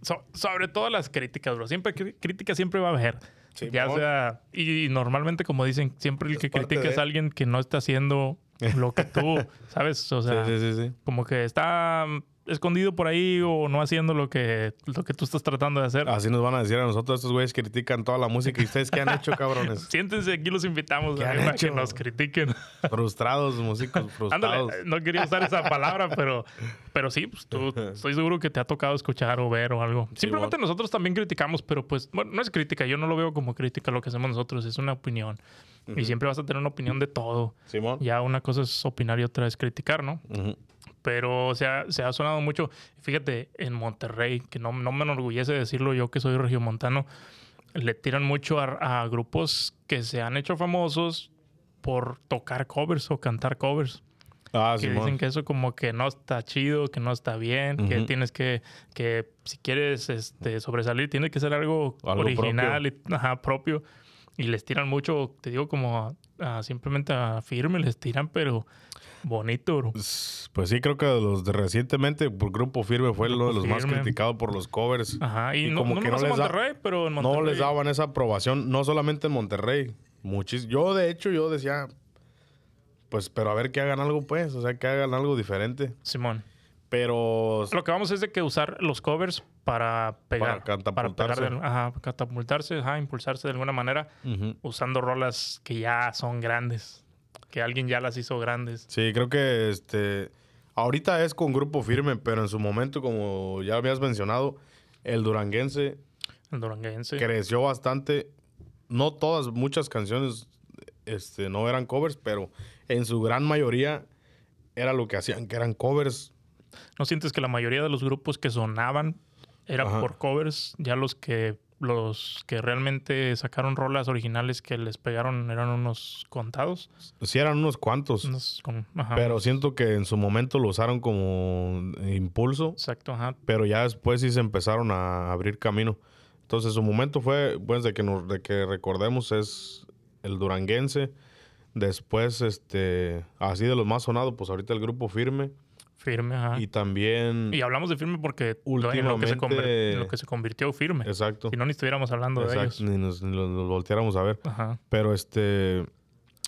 Speaker 2: so- sobre todo las críticas, bro. Siempre críticas siempre va a haber.
Speaker 1: Sí,
Speaker 2: ya sea. Y, normalmente, como dicen, siempre el que critica es alguien que no está haciendo lo que tú, ¿sabes? O sea,
Speaker 1: sí, sí,
Speaker 2: como que está escondido por ahí o no haciendo lo que, lo que tú estás tratando de hacer.
Speaker 1: Así nos van a decir a nosotros, estos güeyes critican toda la música. ¿Y ustedes qué han hecho, cabrones?
Speaker 2: Siéntense, aquí los invitamos
Speaker 1: ¿Qué han
Speaker 2: a que nos critiquen.
Speaker 1: Frustrados, músicos
Speaker 2: Ándale,
Speaker 1: frustrados.
Speaker 2: no quería usar esa palabra, pero, pero sí, pues tú estoy seguro que te ha tocado escuchar o ver o algo. Simplemente
Speaker 1: bueno.
Speaker 2: nosotros también criticamos, pero pues, bueno, no es crítica, yo no lo veo como crítica lo que hacemos nosotros, es una opinión. Y siempre vas a tener una opinión de todo.
Speaker 1: Simón.
Speaker 2: Ya una cosa es opinar y otra es criticar, ¿no?
Speaker 1: Ujú.
Speaker 2: Pero se ha, se ha sonado mucho. Fíjate, en Monterrey, que no, no me enorgullece decirlo yo que soy regiomontano, le tiran mucho a, a grupos que se han hecho famosos por tocar covers o cantar covers.
Speaker 1: Ah,
Speaker 2: que
Speaker 1: Simón.
Speaker 2: dicen que eso como que no está chido, que no está bien, que
Speaker 1: Ujú.
Speaker 2: tienes que, que si quieres este, sobresalir, tiene que ser algo,
Speaker 1: Algo
Speaker 2: original y ajá, propio. Y les tiran mucho, te digo, como a- a simplemente a firme, les tiran, pero bonito, bro.
Speaker 1: Pues sí, creo que los de recientemente, por Grupo Firme fue uno de los más criticados por los covers.
Speaker 2: Ajá, y,
Speaker 1: Y
Speaker 2: no,
Speaker 1: como
Speaker 2: no
Speaker 1: que no les da-
Speaker 2: Monterrey, pero en Monterrey.
Speaker 1: No les daban esa aprobación, no solamente en Monterrey. Muchis yo, de hecho, yo decía, pues, pero a ver que hagan algo, pues, o sea, que hagan algo diferente.
Speaker 2: Simón.
Speaker 1: Pero
Speaker 2: Lo que vamos es de que usar los covers para pegar.
Speaker 1: Para catapultarse.
Speaker 2: pegar de- ajá, catapultarse, ajá, impulsarse de alguna manera, usando rolas que ya son grandes. Que alguien ya las hizo grandes.
Speaker 1: sí, creo que este ahorita es con Grupo Firme, pero en su momento, como ya habías mencionado, el duranguense
Speaker 2: El duranguense.
Speaker 1: creció bastante. No todas, muchas canciones este, no eran covers, pero en su gran mayoría era lo que hacían, que eran covers.
Speaker 2: ¿No sientes que la mayoría de los grupos que sonaban eran
Speaker 1: Ajá.
Speaker 2: por covers? Ya los que los que realmente sacaron rolas originales que les pegaron eran unos contados.
Speaker 1: Sí, eran unos cuantos.
Speaker 2: Unos con- ajá,
Speaker 1: Pero siento que en su momento lo usaron como impulso.
Speaker 2: Exacto, ajá.
Speaker 1: Pero ya después sí se empezaron a abrir camino. Entonces su momento fue, pues de que, nos, de que recordemos, es el duranguense. Después, este, así de los más sonados, pues ahorita el grupo Firme.
Speaker 2: Firme, ajá.
Speaker 1: Y
Speaker 2: Y,
Speaker 1: también,
Speaker 2: hablamos de firme porque en lo, que se
Speaker 1: Últimamente-
Speaker 2: lo que se convirtió firme.
Speaker 1: exacto,
Speaker 2: Si no, ni estuviéramos hablando de
Speaker 1: exacto,
Speaker 2: ellos.
Speaker 1: ni nos, ni los, los volteáramos a ver.
Speaker 2: Ajá.
Speaker 1: Pero este,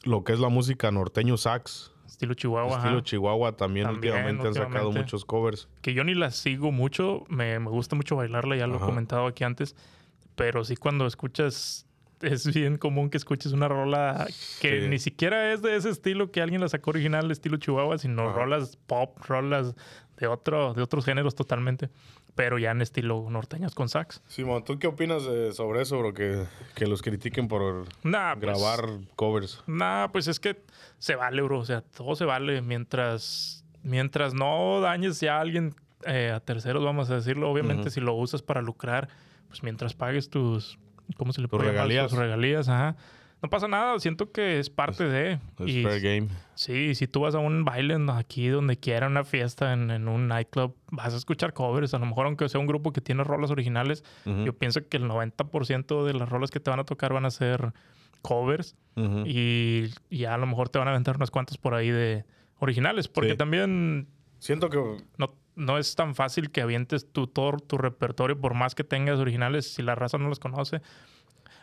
Speaker 1: lo que es la música norteño sax,
Speaker 2: Estilo Chihuahua.
Speaker 1: estilo
Speaker 2: ajá.
Speaker 1: Chihuahua, también,
Speaker 2: También,
Speaker 1: últimamente han sacado
Speaker 2: últimamente.
Speaker 1: muchos covers.
Speaker 2: Que yo ni la sigo mucho. Me, me gusta mucho bailarla, ya lo
Speaker 1: Ajá.
Speaker 2: he comentado aquí antes. Pero sí, cuando escuchas. Es bien común que escuches una rola que
Speaker 1: Sí.
Speaker 2: ni siquiera es de ese estilo que alguien la sacó original, estilo Chihuahua, sino
Speaker 1: Ajá.
Speaker 2: rolas pop, rolas de otro, de otros géneros totalmente. Pero ya en estilo norteños con sax.
Speaker 1: Simón, ¿tú qué opinas de- sobre eso, bro? Que, que los critiquen por
Speaker 2: Nah, pues,
Speaker 1: grabar covers.
Speaker 2: Nah, pues es que se vale, bro. O sea, todo se vale mientras, mientras no dañes ya a alguien eh, a terceros, vamos a decirlo. Obviamente, si lo usas para lucrar, pues mientras pagues tus, ¿cómo se le puede llamar?
Speaker 1: regalías.
Speaker 2: Regalías, ajá. No pasa nada, siento que es parte de.
Speaker 1: Es
Speaker 2: y
Speaker 1: fair game.
Speaker 2: sí, si tú vas a un baile aquí, donde quiera, una fiesta, en, en un nightclub, vas a escuchar covers. A lo mejor, aunque sea un grupo que tiene rolas originales, yo pienso que el 90% de las rolas que te van a tocar van a ser covers. Y, y ya a lo mejor te van a aventar unas cuantas por ahí de originales. Porque
Speaker 1: Sí.
Speaker 2: también
Speaker 1: Siento que
Speaker 2: no, no es tan fácil que avientes tu, todo tu repertorio, por más que tengas originales, si la raza no los conoce.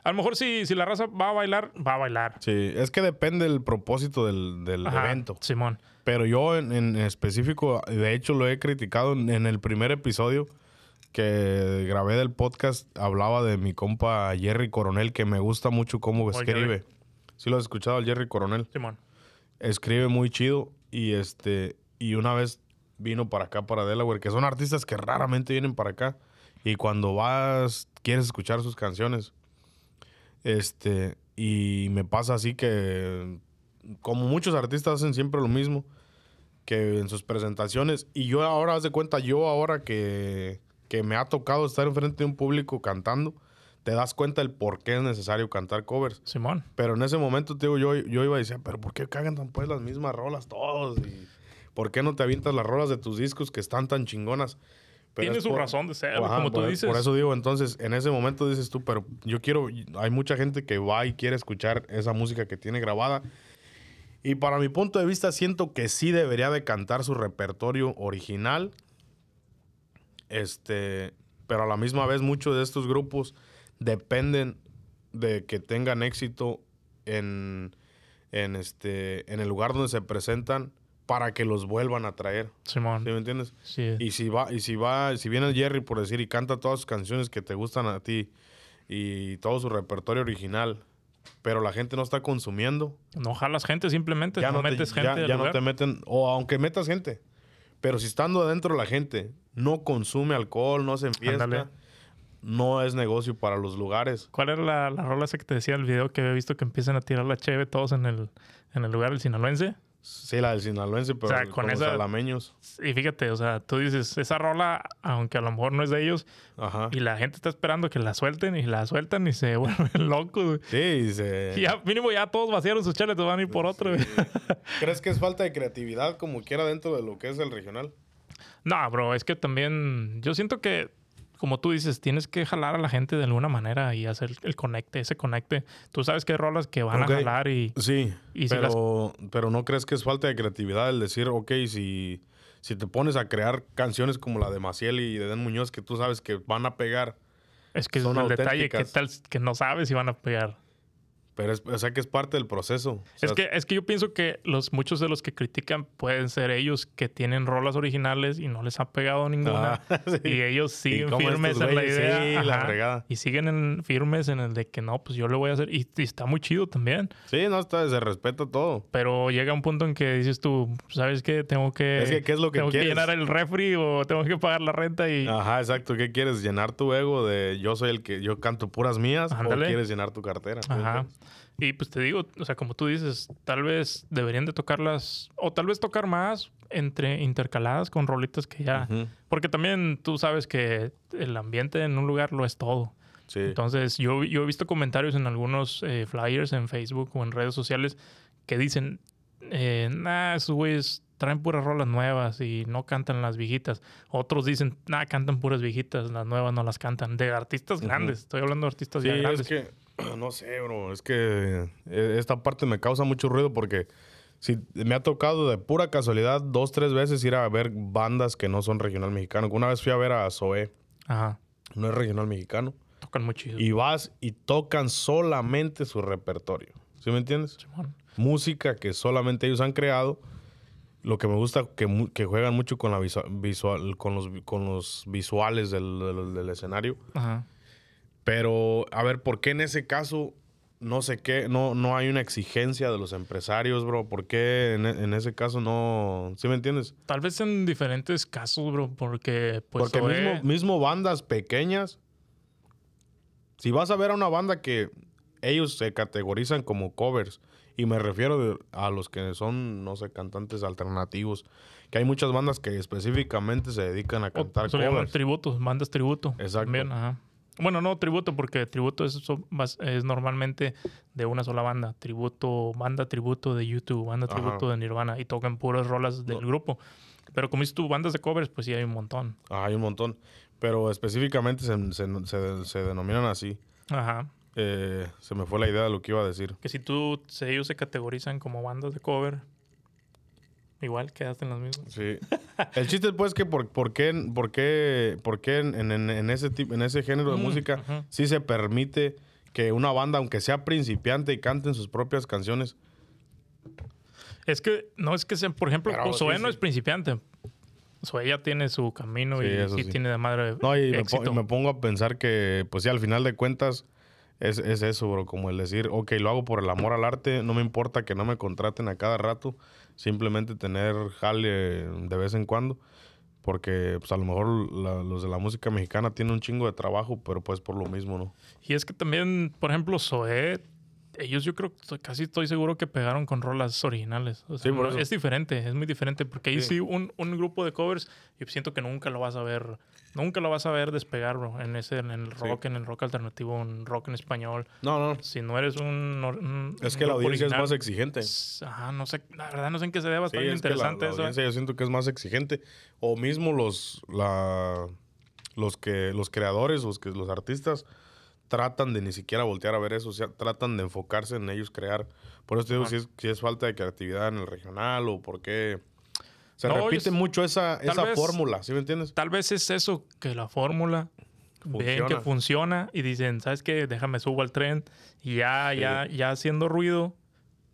Speaker 2: A lo mejor si, si la raza va a bailar, va a bailar.
Speaker 1: sí, es que depende del propósito del, del
Speaker 2: Ajá,
Speaker 1: evento.
Speaker 2: Simón.
Speaker 1: Pero yo en, en específico, de hecho lo he criticado en, en el primer episodio que grabé del podcast, hablaba de mi compa Jerry Coronel, que me gusta mucho cómo escribe. Sí lo has escuchado al Jerry Coronel.
Speaker 2: Simón.
Speaker 1: escribe muy chido y este y una vez vino para acá para Delaware que son artistas que raramente vienen para acá y cuando vas quieres escuchar sus canciones este y me pasa así que como muchos artistas hacen siempre lo mismo que en sus presentaciones y yo ahora haz de cuenta yo ahora que que me ha tocado estar enfrente de un público cantando te das cuenta el por qué es necesario cantar covers
Speaker 2: Simón.
Speaker 1: pero en ese momento, te digo, yo, yo iba a decir, pero ¿por qué cagan tan pues las mismas rolas todos? ¿Y ¿Por qué no te avientas las rolas de tus discos que están tan chingonas? Pero
Speaker 2: Tiene su
Speaker 1: por-
Speaker 2: razón de ser,
Speaker 1: Ajá,
Speaker 2: como tú
Speaker 1: por,
Speaker 2: dices.
Speaker 1: Por eso digo, entonces, en ese momento dices tú, pero yo quiero, hay mucha gente que va y quiere escuchar esa música que tiene grabada. Y para mi punto de vista, siento que sí debería de cantar su repertorio original. Este, pero a la misma vez, muchos de estos grupos dependen de que tengan éxito en, en, este, en el lugar donde se presentan para que los vuelvan a traer.
Speaker 2: Simón.
Speaker 1: ¿Sí me entiendes?
Speaker 2: Sí.
Speaker 1: Y si va, y si va, si viene Jerry por decir y canta todas sus canciones que te gustan a ti y todo su repertorio original, pero la gente no está consumiendo,
Speaker 2: No jalas gente simplemente,
Speaker 1: ya
Speaker 2: no,
Speaker 1: te,
Speaker 2: metes
Speaker 1: ya-
Speaker 2: gente al
Speaker 1: ya no te meten, o aunque metas gente, pero si estando adentro la gente no consume alcohol, no se enfiesta, no es negocio para los lugares.
Speaker 2: ¿Cuál era la, la rola esa que te decía el video que había visto que empiezan a tirar la cheve todos en el, en el lugar del sinaloense?
Speaker 1: Sí, la del sinaloense, pero
Speaker 2: sea,
Speaker 1: con,
Speaker 2: con
Speaker 1: los
Speaker 2: esa-
Speaker 1: alameños.
Speaker 2: Y fíjate, o sea, tú dices, esa rola, aunque a lo mejor no es de ellos,
Speaker 1: Ajá.
Speaker 2: y la gente está esperando que la suelten y la sueltan y se vuelven locos.
Speaker 1: Sí, y se-
Speaker 2: Y ya, mínimo ya todos vaciaron sus chales, van a ir por otro.
Speaker 1: ¿Crees que es falta de creatividad como quiera dentro de lo que es el regional?
Speaker 2: No, bro, es que también yo siento que, como tú dices, tienes que jalar a la gente de alguna manera y hacer el conecte, ese conecte. Tú sabes que hay rolas que van a jalar y...
Speaker 1: Sí,
Speaker 2: Y si
Speaker 1: pero, pero no crees que es falta de creatividad el decir, ok, si, si te pones a crear canciones como la de Maciel y de Den Muñoz que tú sabes que van a pegar,
Speaker 2: Es que es el detalle, que tal que no sabes si van a pegar.
Speaker 1: Pero es, o sea que es parte del proceso. O sea,
Speaker 2: Es que, es que yo pienso que los, muchos de los que critican pueden ser ellos que tienen rolas originales y no les ha pegado ninguna.
Speaker 1: Ah, sí.
Speaker 2: Y ellos siguen firmes en la idea.
Speaker 1: sí, la.
Speaker 2: Y siguen en- firmes en el de que no, pues yo lo voy a hacer. Y, y está muy chido también.
Speaker 1: Sí, no, está, se respeta todo.
Speaker 2: Pero llega un punto en que dices tú, ¿sabes qué? Tengo que,
Speaker 1: Es que, ¿qué es lo que
Speaker 2: tengo que llenar el refri o tengo que pagar la renta y...
Speaker 1: Ajá, exacto. ¿Qué quieres? ¿Llenar tu ego de yo soy el que yo canto puras mías?
Speaker 2: Ándale.
Speaker 1: ¿O quieres llenar tu cartera? ¿Sí me
Speaker 2: Ajá. Y pues te digo, o sea, como tú dices, tal vez deberían de tocarlas, o tal vez tocar más entre intercaladas con rolitas que ya. Porque también tú sabes que el ambiente en un lugar lo es todo.
Speaker 1: Sí.
Speaker 2: Entonces, yo, yo he visto comentarios en algunos eh, flyers en Facebook o en redes sociales que dicen, eh, nah, esos güeyes traen puras rolas nuevas y no cantan las viejitas. Otros dicen, nah, cantan puras viejitas, las nuevas no las cantan. De artistas grandes, estoy hablando de artistas
Speaker 1: Sí,
Speaker 2: ya grandes.
Speaker 1: es que, no sé, bro, es que eh, esta parte me causa mucho ruido porque si me ha tocado de pura casualidad dos, tres veces ir a ver bandas que no son regional mexicano. Una vez fui a ver a Zoé,
Speaker 2: Ajá,
Speaker 1: no es regional mexicano,
Speaker 2: tocan muy chido.
Speaker 1: y vas y tocan solamente su repertorio. ¿Sí me entiendes?
Speaker 2: Simón.
Speaker 1: Música que solamente ellos han creado. Lo que me gusta que, que juegan mucho con la visua- visual, con los, con los visuales del- del- del escenario.
Speaker 2: Ajá.
Speaker 1: Pero, a ver, ¿por qué en ese caso no sé qué, no, no hay una exigencia de los empresarios, bro? ¿Por qué en, en ese caso no, ¿sí me entiendes?
Speaker 2: Tal vez en diferentes casos, bro, porque pues
Speaker 1: Porque mismo, mismo bandas pequeñas, si vas a ver a una banda que ellos se categorizan como covers, y me refiero de- a los que son, no sé, cantantes alternativos, que hay muchas bandas que específicamente se dedican a
Speaker 2: o
Speaker 1: cantar
Speaker 2: llaman
Speaker 1: covers.
Speaker 2: tributos, bandas tributo.
Speaker 1: Exacto.
Speaker 2: También, ajá. Bueno, no tributo, porque tributo es, es normalmente de una sola banda. Tributo, banda tributo de YouTube, banda
Speaker 1: Ajá.
Speaker 2: tributo de Nirvana y tocan puras rolas del
Speaker 1: No.
Speaker 2: grupo. Pero como dices tú, bandas de covers, pues sí hay un montón.
Speaker 1: Ah, hay un montón, pero específicamente se, se- se- se denominan así.
Speaker 2: Ajá.
Speaker 1: Eh, se me fue la idea de lo que iba a decir.
Speaker 2: Que si tú, ellos se categorizan como bandas de cover, igual quedaste en las mismas.
Speaker 1: Sí. El chiste, pues, que por, por qué, por qué, por qué en, en- en ese tipo, en ese género de
Speaker 2: Mm,
Speaker 1: música
Speaker 2: ujú.
Speaker 1: sí se permite que una banda, aunque sea principiante y canten sus propias canciones.
Speaker 2: Es que, no es que sea, por ejemplo,
Speaker 1: Pero
Speaker 2: Zoé
Speaker 1: sí,
Speaker 2: no
Speaker 1: sí.
Speaker 2: es principiante. Zoé ya tiene su camino
Speaker 1: Sí,
Speaker 2: y sí. tiene de madre
Speaker 1: No, y me,
Speaker 2: éxito.
Speaker 1: po- me pongo a pensar que, pues sí, al final de cuentas, es, es eso, bro. Como el decir, ok, lo hago por el amor al arte, no me importa que no me contraten a cada rato, simplemente tener jale de vez en cuando. Porque, pues a lo mejor la- los de la música mexicana tienen un chingo de trabajo, pero pues por lo mismo, ¿no?
Speaker 2: Y es que también, por ejemplo, Zoé, ellos yo creo, casi estoy seguro que pegaron con rolas originales. O sea,
Speaker 1: Sí, por eso.
Speaker 2: es diferente, es muy diferente, porque ahí
Speaker 1: Sí.
Speaker 2: sí, un, un grupo de covers, yo siento que nunca lo vas a ver, nunca lo vas a ver despegar, bro, en ese, en el
Speaker 1: Sí.
Speaker 2: rock, en el rock alternativo, en rock en español.
Speaker 1: No, no.
Speaker 2: Si no eres un... un-
Speaker 1: Es
Speaker 2: un
Speaker 1: que la audiencia es más exigente.
Speaker 2: Ajá, no sé, la verdad no sé en qué se deba, está
Speaker 1: Sí, es que la,
Speaker 2: interesante
Speaker 1: la
Speaker 2: eso. ¿eh?
Speaker 1: audiencia yo siento que es más exigente. O mismo los, la, los, que, los creadores, los, que, los artistas, tratan de ni siquiera voltear a ver eso. O sea, tratan de enfocarse en ellos crear. Por eso te digo si es, si es falta de creatividad en el regional o por qué... Se
Speaker 2: No,
Speaker 1: repite
Speaker 2: es-
Speaker 1: mucho esa, esa
Speaker 2: vez-
Speaker 1: fórmula, ¿sí me entiendes?
Speaker 2: Tal vez es eso, que la fórmula ven que
Speaker 1: Funciona.
Speaker 2: funciona y dicen, ¿sabes qué? Déjame subo al tren y ya,
Speaker 1: Sí.
Speaker 2: ya, ya haciendo ruido.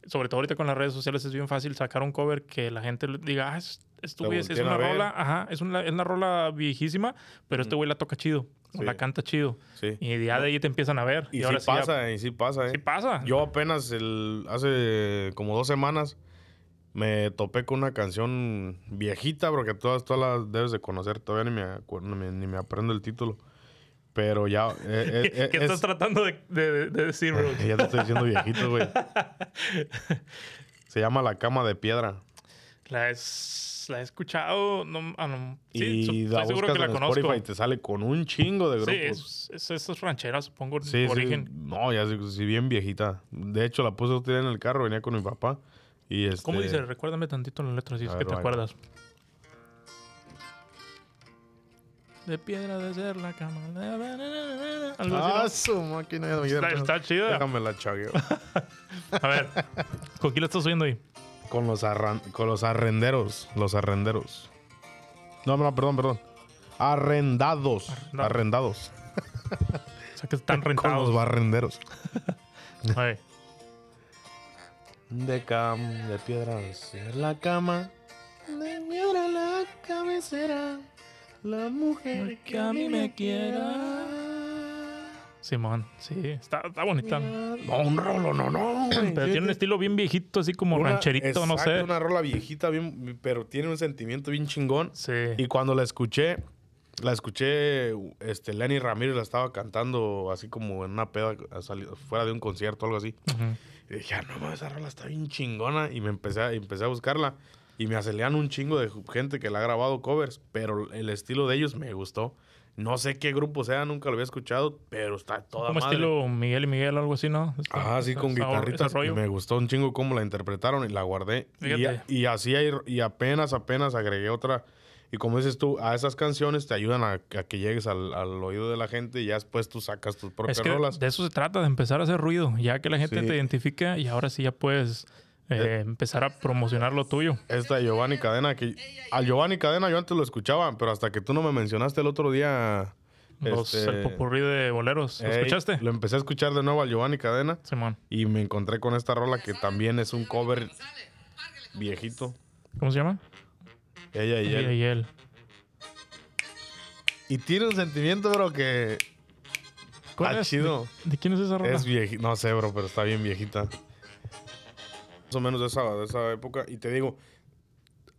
Speaker 2: Sobre todo ahorita con las redes sociales es bien fácil sacar un cover que la gente diga, ah, es, esto, una rola, ajá, es una, es una rola viejísima, pero este güey la toca chido,
Speaker 1: Sí.
Speaker 2: la canta chido.
Speaker 1: Sí.
Speaker 2: Y ya de ahí te empiezan a ver.
Speaker 1: Y,
Speaker 2: Y,
Speaker 1: sí
Speaker 2: ahora sí, ya-
Speaker 1: pasa, y sí pasa, ¿eh?
Speaker 2: sí pasa.
Speaker 1: Yo apenas el, hace como dos semanas me topé con una canción viejita, porque todas, todas las debes de conocer. Todavía ni me, acu- ni me, aprendo el título. Pero ya. eh, eh,
Speaker 2: ¿Qué
Speaker 1: eh,
Speaker 2: estás
Speaker 1: es-
Speaker 2: tratando de, de- de decir, bro?
Speaker 1: ya te estoy diciendo viejito, güey. Se llama La Cama de Piedra.
Speaker 2: La, es, la he escuchado. No, ah, no. Sí,
Speaker 1: y la
Speaker 2: estoy seguro
Speaker 1: buscas
Speaker 2: que la
Speaker 1: en
Speaker 2: conozco.
Speaker 1: Spotify y te sale con un chingo de
Speaker 2: Sí,
Speaker 1: grupos.
Speaker 2: es, es esas rancheras, supongo,
Speaker 1: Sí,
Speaker 2: su
Speaker 1: sí.
Speaker 2: origen.
Speaker 1: No, ya sí, sí, bien viejita. De hecho, la puse otro día en el carro, venía con mi papá. Y este,
Speaker 2: ¿Cómo dice? Recuérdame tantito la letra, si es que te acuerdas. De piedra de ser la cama. Algo
Speaker 1: Ah,
Speaker 2: así,
Speaker 1: su máquina. quiero-
Speaker 2: está, está chida.
Speaker 1: Déjame la chagueo.
Speaker 2: A ver, ¿con quién la estás oyendo ahí?
Speaker 1: Con los arran- con los arrenderos. Los arrenderos. No, no, perdón, perdón. Arrendados.
Speaker 2: Arrendados.
Speaker 1: Arrendados.
Speaker 2: O sea, que están
Speaker 1: Con los
Speaker 2: rentados.
Speaker 1: barrenderos.
Speaker 2: A ver,
Speaker 1: De cam, de piedras en la cama. De piedra la cabecera. La mujer
Speaker 2: que a mí me quiera. Simón, sí, está, está bonita.
Speaker 1: No, un rolo, no, no. güey.
Speaker 2: Pero tiene un estilo bien viejito, así como
Speaker 1: Una-
Speaker 2: rancherito, no
Speaker 1: exacto,
Speaker 2: sé.
Speaker 1: Una rola viejita, bien, pero tiene un sentimiento bien chingón.
Speaker 2: Sí.
Speaker 1: Y cuando la escuché, la escuché, este, Lenny Ramírez la estaba cantando así como en una peda fuera de un concierto o algo así.
Speaker 2: Ujú.
Speaker 1: Y dije, ah, no mames, esa rola está bien chingona. Y me empecé a, empecé a buscarla. Y me aceleran un chingo de gente que la ha grabado covers, pero el estilo de ellos me gustó. No sé qué grupo sea, nunca lo había escuchado, pero está toda
Speaker 2: Como
Speaker 1: madre.
Speaker 2: estilo Miguel y Miguel, algo así, ¿no? Está-
Speaker 1: Ajá, sí, con guitarritas.
Speaker 2: Rollo.
Speaker 1: me gustó un chingo cómo la interpretaron y la guardé. Y, así hay- y apenas, apenas agregué otra. Y como dices tú, a esas canciones te ayudan a, a que llegues al, al oído de la gente y ya después tú sacas tus propias
Speaker 2: Es que
Speaker 1: rolas.
Speaker 2: de eso se trata, de empezar a hacer ruido, ya que la gente
Speaker 1: Sí.
Speaker 2: te identifica y ahora sí ya puedes eh, empezar a promocionar lo tuyo.
Speaker 1: Esta de Giovanni Cadena, que al Giovanni Cadena yo antes lo escuchaba, pero hasta que tú no me mencionaste el otro día.
Speaker 2: Los,
Speaker 1: este,
Speaker 2: el popurrí de boleros. ¿Lo
Speaker 1: ey,
Speaker 2: escuchaste?
Speaker 1: Lo empecé a escuchar de nuevo al Giovanni Cadena
Speaker 2: Simón.
Speaker 1: y me encontré con esta rola que también es un cover viejito.
Speaker 2: ¿Cómo se llama?
Speaker 1: Ella y él.
Speaker 2: Ella y él.
Speaker 1: Y tiene un sentimiento, bro, que.
Speaker 2: ¿Cuál
Speaker 1: Ah,
Speaker 2: es?
Speaker 1: chido.
Speaker 2: ¿De, de quién es esa rola?
Speaker 1: Es viejita. No sé, bro, pero está bien viejita. Más o menos de esa, de esa época. Y te digo,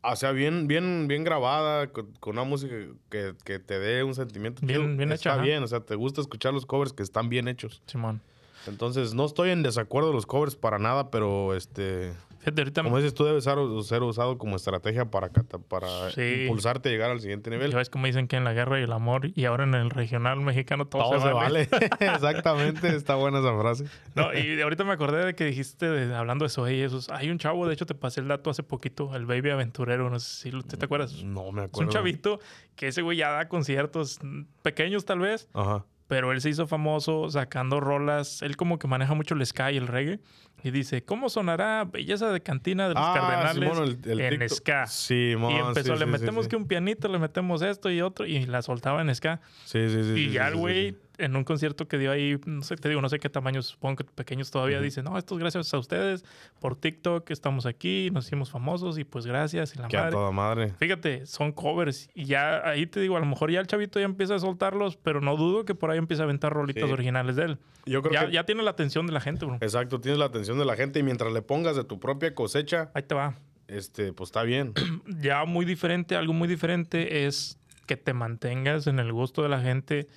Speaker 1: o sea, bien, bien, bien grabada, con, con una música que, que te dé un sentimiento
Speaker 2: Bien- bien
Speaker 1: Está
Speaker 2: hecha, ajá.
Speaker 1: bien, o sea, te gusta escuchar los covers que están bien hechos.
Speaker 2: Simón.
Speaker 1: Entonces, no estoy en desacuerdo de los covers para nada, pero este.
Speaker 2: Fíjate, ahorita
Speaker 1: Como dices, tú debes ser, ser usado como estrategia para, para
Speaker 2: Sí.
Speaker 1: impulsarte a llegar al siguiente nivel.
Speaker 2: ya ves como dicen que en la guerra y el amor y ahora en el regional mexicano todo,
Speaker 1: Todo
Speaker 2: se,
Speaker 1: se
Speaker 2: vale.
Speaker 1: vale. Exactamente, está buena esa frase.
Speaker 2: No, y ahorita me acordé de que dijiste, de- hablando de eso, y esos, hay un chavo, de hecho te pasé el dato hace poquito, el Baby Aventurero, no sé si lo- ¿te, acuerdas?
Speaker 1: No me
Speaker 2: Es
Speaker 1: acuerdo.
Speaker 2: un chavito que ese güey ya da conciertos pequeños tal vez,
Speaker 1: Ajá.
Speaker 2: pero él se hizo famoso sacando rolas. Él como que maneja mucho el ska y el reggae. Y dice, ¿cómo sonará Belleza de Cantina de los Cardenales
Speaker 1: Ah, Simón, el- el
Speaker 2: en
Speaker 1: TikTok.
Speaker 2: ska?
Speaker 1: Sí,
Speaker 2: y empezó, le metemos
Speaker 1: que
Speaker 2: que un pianito, le metemos esto y otro, y la soltaba en ska.
Speaker 1: Sí, sí, sí.
Speaker 2: y ya el güey. En un concierto que dio ahí, no sé, te digo, no sé qué tamaño, supongo que pequeños todavía, dice, no, esto es gracias a ustedes, por TikTok estamos aquí, nos hicimos famosos y pues gracias y la
Speaker 1: Que a
Speaker 2: madre.
Speaker 1: toda madre.
Speaker 2: Fíjate, son covers. Y ya ahí te digo, a lo mejor ya el chavito ya empieza a soltarlos, pero no dudo que por ahí empieza a aventar rolitas
Speaker 1: Sí.
Speaker 2: originales de él.
Speaker 1: Yo creo
Speaker 2: Ya,
Speaker 1: que.
Speaker 2: ya tiene la atención de la gente, bro.
Speaker 1: Exacto, tienes la atención de la gente y mientras le pongas de tu propia cosecha,
Speaker 2: Ahí te va.
Speaker 1: este, pues está bien.
Speaker 2: Ya muy diferente, algo muy diferente es que te mantengas en el gusto de la gente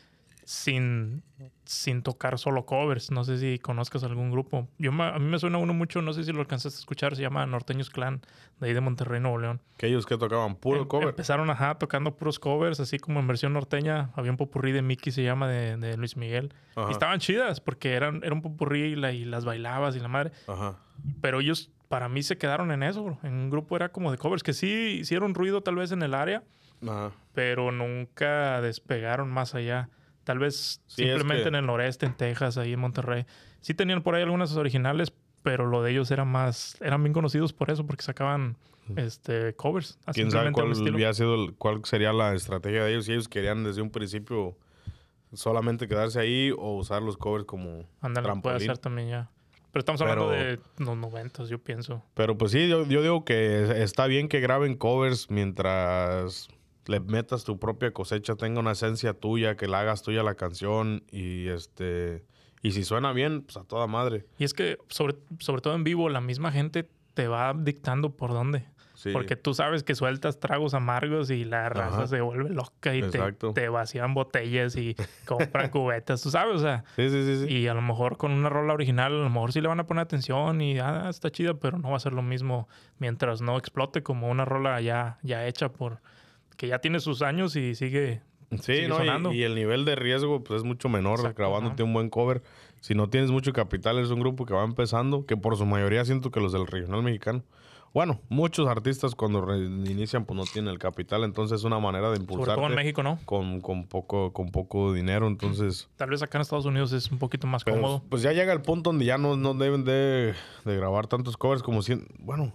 Speaker 2: sin, sin tocar solo covers. No sé si conozcas algún grupo. Yo me- a mí me suena uno mucho, no sé si lo alcanzaste a escuchar, se llama Norteños Clan, de ahí de Monterrey, Nuevo León.
Speaker 1: Que ellos que tocaban puro
Speaker 2: Em-
Speaker 1: cover.
Speaker 2: Empezaron, ajá, tocando puros covers, así como en versión norteña. Había un popurrí de Mickey, se llama, de, de Luis Miguel.
Speaker 1: Ajá.
Speaker 2: Y estaban chidas, porque eran, era un popurrí y, la- y las bailabas y la madre.
Speaker 1: Ajá.
Speaker 2: Pero ellos, para mí, se quedaron en eso, bro. En un grupo era como de covers, que sí hicieron ruido tal vez en el área,
Speaker 1: Ajá.
Speaker 2: pero nunca despegaron más allá. Tal vez
Speaker 1: Sí, es
Speaker 2: simplemente
Speaker 1: que-
Speaker 2: en el noreste, en Texas, ahí en Monterrey. Sí tenían por ahí algunas originales, pero lo de ellos era más... Eran bien conocidos por eso, porque sacaban este, covers.
Speaker 1: ¿Quién sabe cuál había sido cuál sería la estrategia de ellos? Si ellos querían desde un principio solamente quedarse ahí o usar los covers como
Speaker 2: Ándale, puede ser también ya. Pero estamos hablando
Speaker 1: Pero-
Speaker 2: de los noventas, yo pienso.
Speaker 1: Pero pues sí, yo, yo digo que está bien que graben covers mientras le metas tu propia cosecha, tenga una esencia tuya, que la hagas tuya la canción y este y si suena bien, pues a toda madre.
Speaker 2: Y es que, sobre, sobre todo en vivo, la misma gente te va dictando por dónde.
Speaker 1: Sí.
Speaker 2: Porque tú sabes que sueltas tragos amargos y la raza
Speaker 1: Ajá.
Speaker 2: se vuelve loca y te, te vacían botellas y compran cubetas, tú sabes, o sea.
Speaker 1: Sí, sí, sí, sí.
Speaker 2: Y a lo mejor con una rola original, a lo mejor sí le van a poner atención y ah, está chida, pero no va a ser lo mismo mientras no explote como una rola ya, ya hecha por que ya tiene sus años y sigue.
Speaker 1: Sí,
Speaker 2: sigue
Speaker 1: no,
Speaker 2: sonando.
Speaker 1: y, y el nivel de riesgo pues es mucho menor
Speaker 2: Exacto,
Speaker 1: grabándote un buen cover. Si no tienes mucho capital, es un grupo que va empezando, que por su mayoría siento que los del regional mexicano. Bueno, muchos artistas cuando inician pues no tienen el capital, entonces es una manera de
Speaker 2: Sobre todo en México, ¿no?
Speaker 1: con, con poco con poco dinero, entonces
Speaker 2: Tal vez acá en Estados Unidos es un poquito más
Speaker 1: pero,
Speaker 2: cómodo.
Speaker 1: pues ya llega el punto donde ya no, no deben de, de grabar tantos covers como si bueno,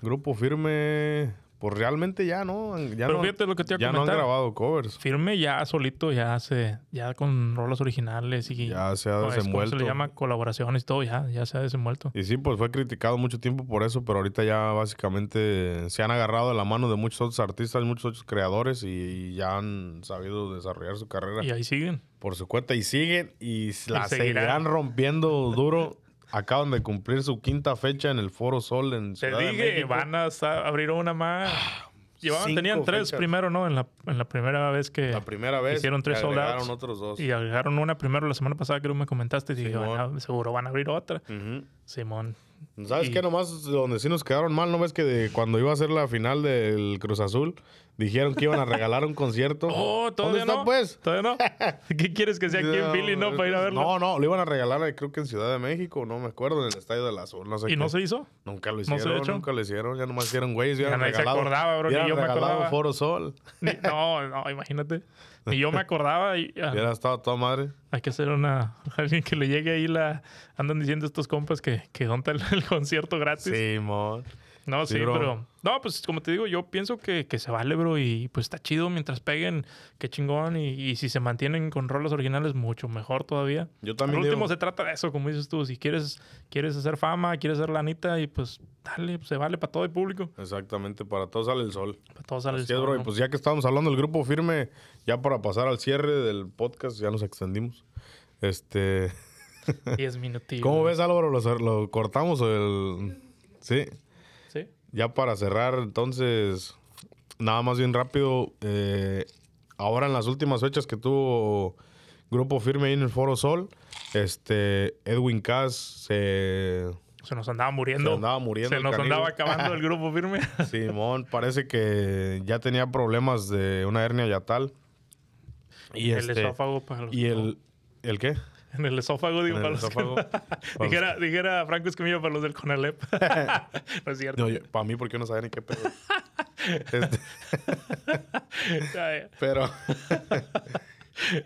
Speaker 1: grupo firme pues realmente ya no ya
Speaker 2: Pero
Speaker 1: no,
Speaker 2: fíjate lo que te iba a
Speaker 1: ya no han grabado covers.
Speaker 2: Firme ya solito, ya hace, ya con rolas originales y
Speaker 1: Ya se ha
Speaker 2: ¿cómo es? ¿Cómo
Speaker 1: desenvuelto.
Speaker 2: se le llama colaboraciones y todo, ya, ya se ha desenvuelto.
Speaker 1: Y sí, pues fue criticado mucho tiempo por eso, pero ahorita ya básicamente se han agarrado de la mano de muchos otros artistas, muchos otros creadores y ya han sabido desarrollar su carrera
Speaker 2: Y ahí siguen.
Speaker 1: por su cuenta y siguen y la
Speaker 2: seguirán.
Speaker 1: seguirán rompiendo duro. Acaban de cumplir su quinta fecha en el Foro Sol en
Speaker 2: Te
Speaker 1: Ciudad de
Speaker 2: dije,
Speaker 1: México.
Speaker 2: van a abrir una más. Llevaban,
Speaker 1: cinco
Speaker 2: tenían tres
Speaker 1: fechas.
Speaker 2: primero, ¿no? En la, en la primera vez que
Speaker 1: La primera vez
Speaker 2: hicieron tres
Speaker 1: y
Speaker 2: sold
Speaker 1: agregaron
Speaker 2: outs.
Speaker 1: otros dos.
Speaker 2: y agregaron una primero la semana pasada, creo que me comentaste. Y dije. "Van a- seguro van a abrir otra. Simón.
Speaker 1: ¿Sabes
Speaker 2: Y-
Speaker 1: qué? Nomás donde sí nos quedaron mal, ¿no ves que de- cuando iba a ser la final del Cruz Azul, dijeron que iban a regalar un concierto?
Speaker 2: Oh,
Speaker 1: ¿Dónde
Speaker 2: todavía
Speaker 1: está,
Speaker 2: no.
Speaker 1: pues?
Speaker 2: ¿Todavía no? ¿Qué quieres que sea aquí en Philly, no? Para ir a verlo.
Speaker 1: No, no, lo iban a regalar, eh, creo que en Ciudad de México, no me acuerdo, en el Estadio del Azul, no sé
Speaker 2: ¿Y
Speaker 1: qué.
Speaker 2: no se hizo?
Speaker 1: Nunca lo
Speaker 2: ¿No se ha
Speaker 1: hicieron, nunca lo hicieron, ya nomás hicieron güeyes, ya
Speaker 2: nadie se acordaba, bro, ni yo me acordaba.
Speaker 1: Foro Sol,
Speaker 2: Ni- no, no, imagínate. Ni yo me acordaba. Y, ah,
Speaker 1: hubiera estado toda madre.
Speaker 2: Hay que hacer una... Alguien que le llegue ahí la... Andan diciendo estos compas que, que donta el, el concierto gratis.
Speaker 1: Sí, mon.
Speaker 2: No, sí, pero... No, pues como te digo, yo pienso que, que se vale, bro. Y pues está chido mientras peguen. Qué chingón. Y, y si se mantienen con rolas originales, mucho mejor todavía.
Speaker 1: Yo
Speaker 2: Al
Speaker 1: también
Speaker 2: último
Speaker 1: digo,
Speaker 2: se trata de eso, como dices tú. Si quieres, quieres hacer fama, quieres hacer lanita y pues dale, pues, se vale para todo el público.
Speaker 1: exactamente, para todos sale el sol.
Speaker 2: Para todos sale el
Speaker 1: Así es,
Speaker 2: sol,
Speaker 1: bro. Y pues ya que estábamos hablando del grupo firme, ya para pasar al cierre del podcast, ya nos extendimos. Este,
Speaker 2: 10 minutillos.
Speaker 1: ¿cómo ves, Álvaro? ¿Lo, lo cortamos el...? Sí.
Speaker 2: Sí.
Speaker 1: Ya para cerrar, entonces, nada más bien rápido. eh, ahora en las últimas fechas que tuvo Grupo Firme ahí en el Foro Sol, este, Edwin Cass se,
Speaker 2: Se nos andaba muriendo.
Speaker 1: se andaba muriendo.
Speaker 2: Se nos andaba acabando el grupo firme.
Speaker 1: Simón, parece que ya tenía problemas de una hernia yatal. Y
Speaker 2: el
Speaker 1: este,
Speaker 2: esófago para los
Speaker 1: y el, ¿el qué?
Speaker 2: En el esófago, digo,
Speaker 1: En el
Speaker 2: para los que-
Speaker 1: esófago.
Speaker 2: Dijera, dijera Franco Escamilla para los del Conalep. no es cierto.
Speaker 1: para mí, porque no sabía ni qué pedo. Este, pero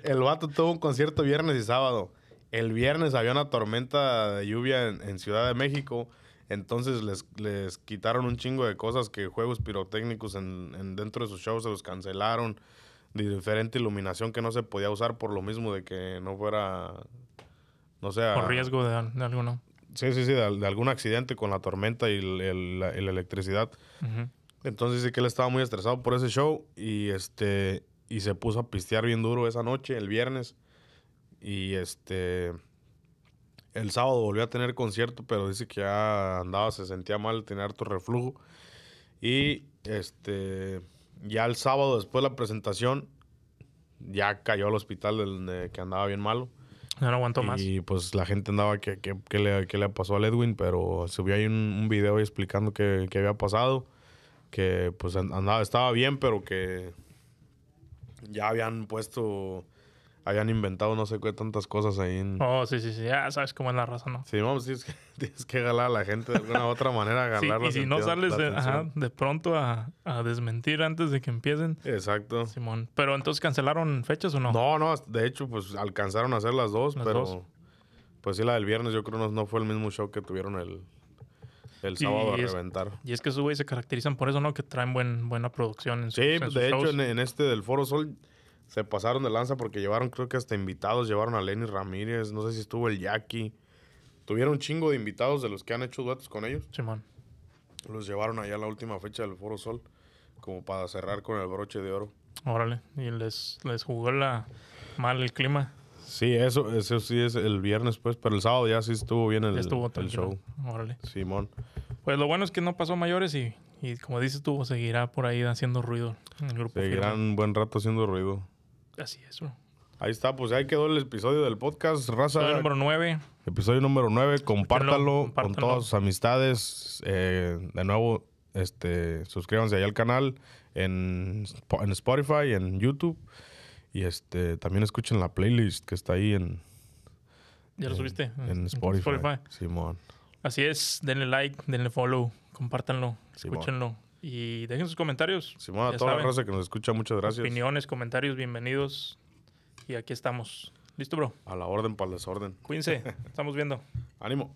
Speaker 1: el vato tuvo un concierto viernes y sábado. El viernes había una tormenta de lluvia en, en Ciudad de México. Entonces les, les quitaron un chingo de cosas que juegos pirotécnicos en, en dentro de sus shows se los cancelaron. De diferente iluminación que no se podía usar por lo mismo de que no fuera. No sé.
Speaker 2: Por riesgo de, de alguno.
Speaker 1: Sí, sí, sí, de, al- de algún accidente con la tormenta y el- el- la, electricidad. Entonces dice que él estaba muy estresado por ese show y este y se puso a pistear bien duro esa noche, el viernes. Y este el sábado volvió a tener concierto, pero dice que ya andaba, se sentía mal, tenía harto reflujo. Y este ya el sábado después de la presentación ya cayó al hospital del, de que andaba bien malo.
Speaker 2: Ya no aguantó más.
Speaker 1: Y pues la gente andaba que, que, que le, que le pasó al Edwin, pero subió ahí un, un video ahí explicando qué, qué había pasado. Que pues an- andaba, estaba bien, pero que ya habían puesto, habían inventado no sé qué tantas cosas ahí en...
Speaker 2: Oh, sí, sí, sí. Ya sabes cómo es la raza, ¿no?
Speaker 1: Sí, vamos, tienes que, tienes que jalar a la gente de alguna u otra manera,
Speaker 2: Sí, y si no sales de, ajá, de pronto a, a desmentir antes de que empiecen,
Speaker 1: Exacto.
Speaker 2: Simón. Pero entonces cancelaron fechas o no?
Speaker 1: No, no, de hecho, pues alcanzaron a hacer las dos,
Speaker 2: Las
Speaker 1: pero
Speaker 2: dos.
Speaker 1: pues sí, la del viernes yo creo no, no fue el mismo show que tuvieron el, el sábado a
Speaker 2: es-
Speaker 1: reventar.
Speaker 2: Y es que esos güeyes se caracterizan por eso, ¿no? Que traen buen, buena producción en sus,
Speaker 1: Sí,
Speaker 2: en sus
Speaker 1: de hecho en, en este del Foro Sol se pasaron de lanza porque llevaron, creo que hasta invitados, llevaron a Lenny Ramírez, no sé si estuvo el Jackie. Tuvieron un chingo de invitados de los que han hecho duetos con ellos.
Speaker 2: Simón.
Speaker 1: Los llevaron allá a la última fecha del Foro Sol, como para cerrar con el broche de oro.
Speaker 2: Órale. Y les, les jugó la mal el clima.
Speaker 1: Sí, eso, eso sí es el viernes, pues, pero el sábado ya sí estuvo bien el,
Speaker 2: Ya estuvo
Speaker 1: el show.
Speaker 2: Órale.
Speaker 1: Simón.
Speaker 2: Pues lo bueno es que no pasó mayores y, y como dices tú, seguirá por ahí haciendo ruido en el grupo. firme.
Speaker 1: Seguirán un buen rato haciendo ruido.
Speaker 2: Así es, bro.
Speaker 1: Ahí está, pues ahí quedó el episodio del podcast, raza.
Speaker 2: Número 9.
Speaker 1: Episodio número 9, compártalo con todas sus amistades. Eh, de nuevo, este, suscríbanse ahí al canal en, en Spotify, en YouTube. Y este también escuchen la playlist que está ahí en,
Speaker 2: ¿Ya lo subiste?
Speaker 1: en Spotify. Simón.
Speaker 2: Así es. Denle like, denle follow, compártanlo,
Speaker 1: Simón.
Speaker 2: escúchenlo. Y dejen sus comentarios.
Speaker 1: Simón, a
Speaker 2: Ya
Speaker 1: toda
Speaker 2: saben.
Speaker 1: la raza que nos escucha, muchas gracias.
Speaker 2: Opiniones, comentarios, bienvenidos. Y aquí estamos. ¿Listo, bro?
Speaker 1: A la orden para el desorden.
Speaker 2: Cuídense. Estamos viendo.
Speaker 1: Ánimo.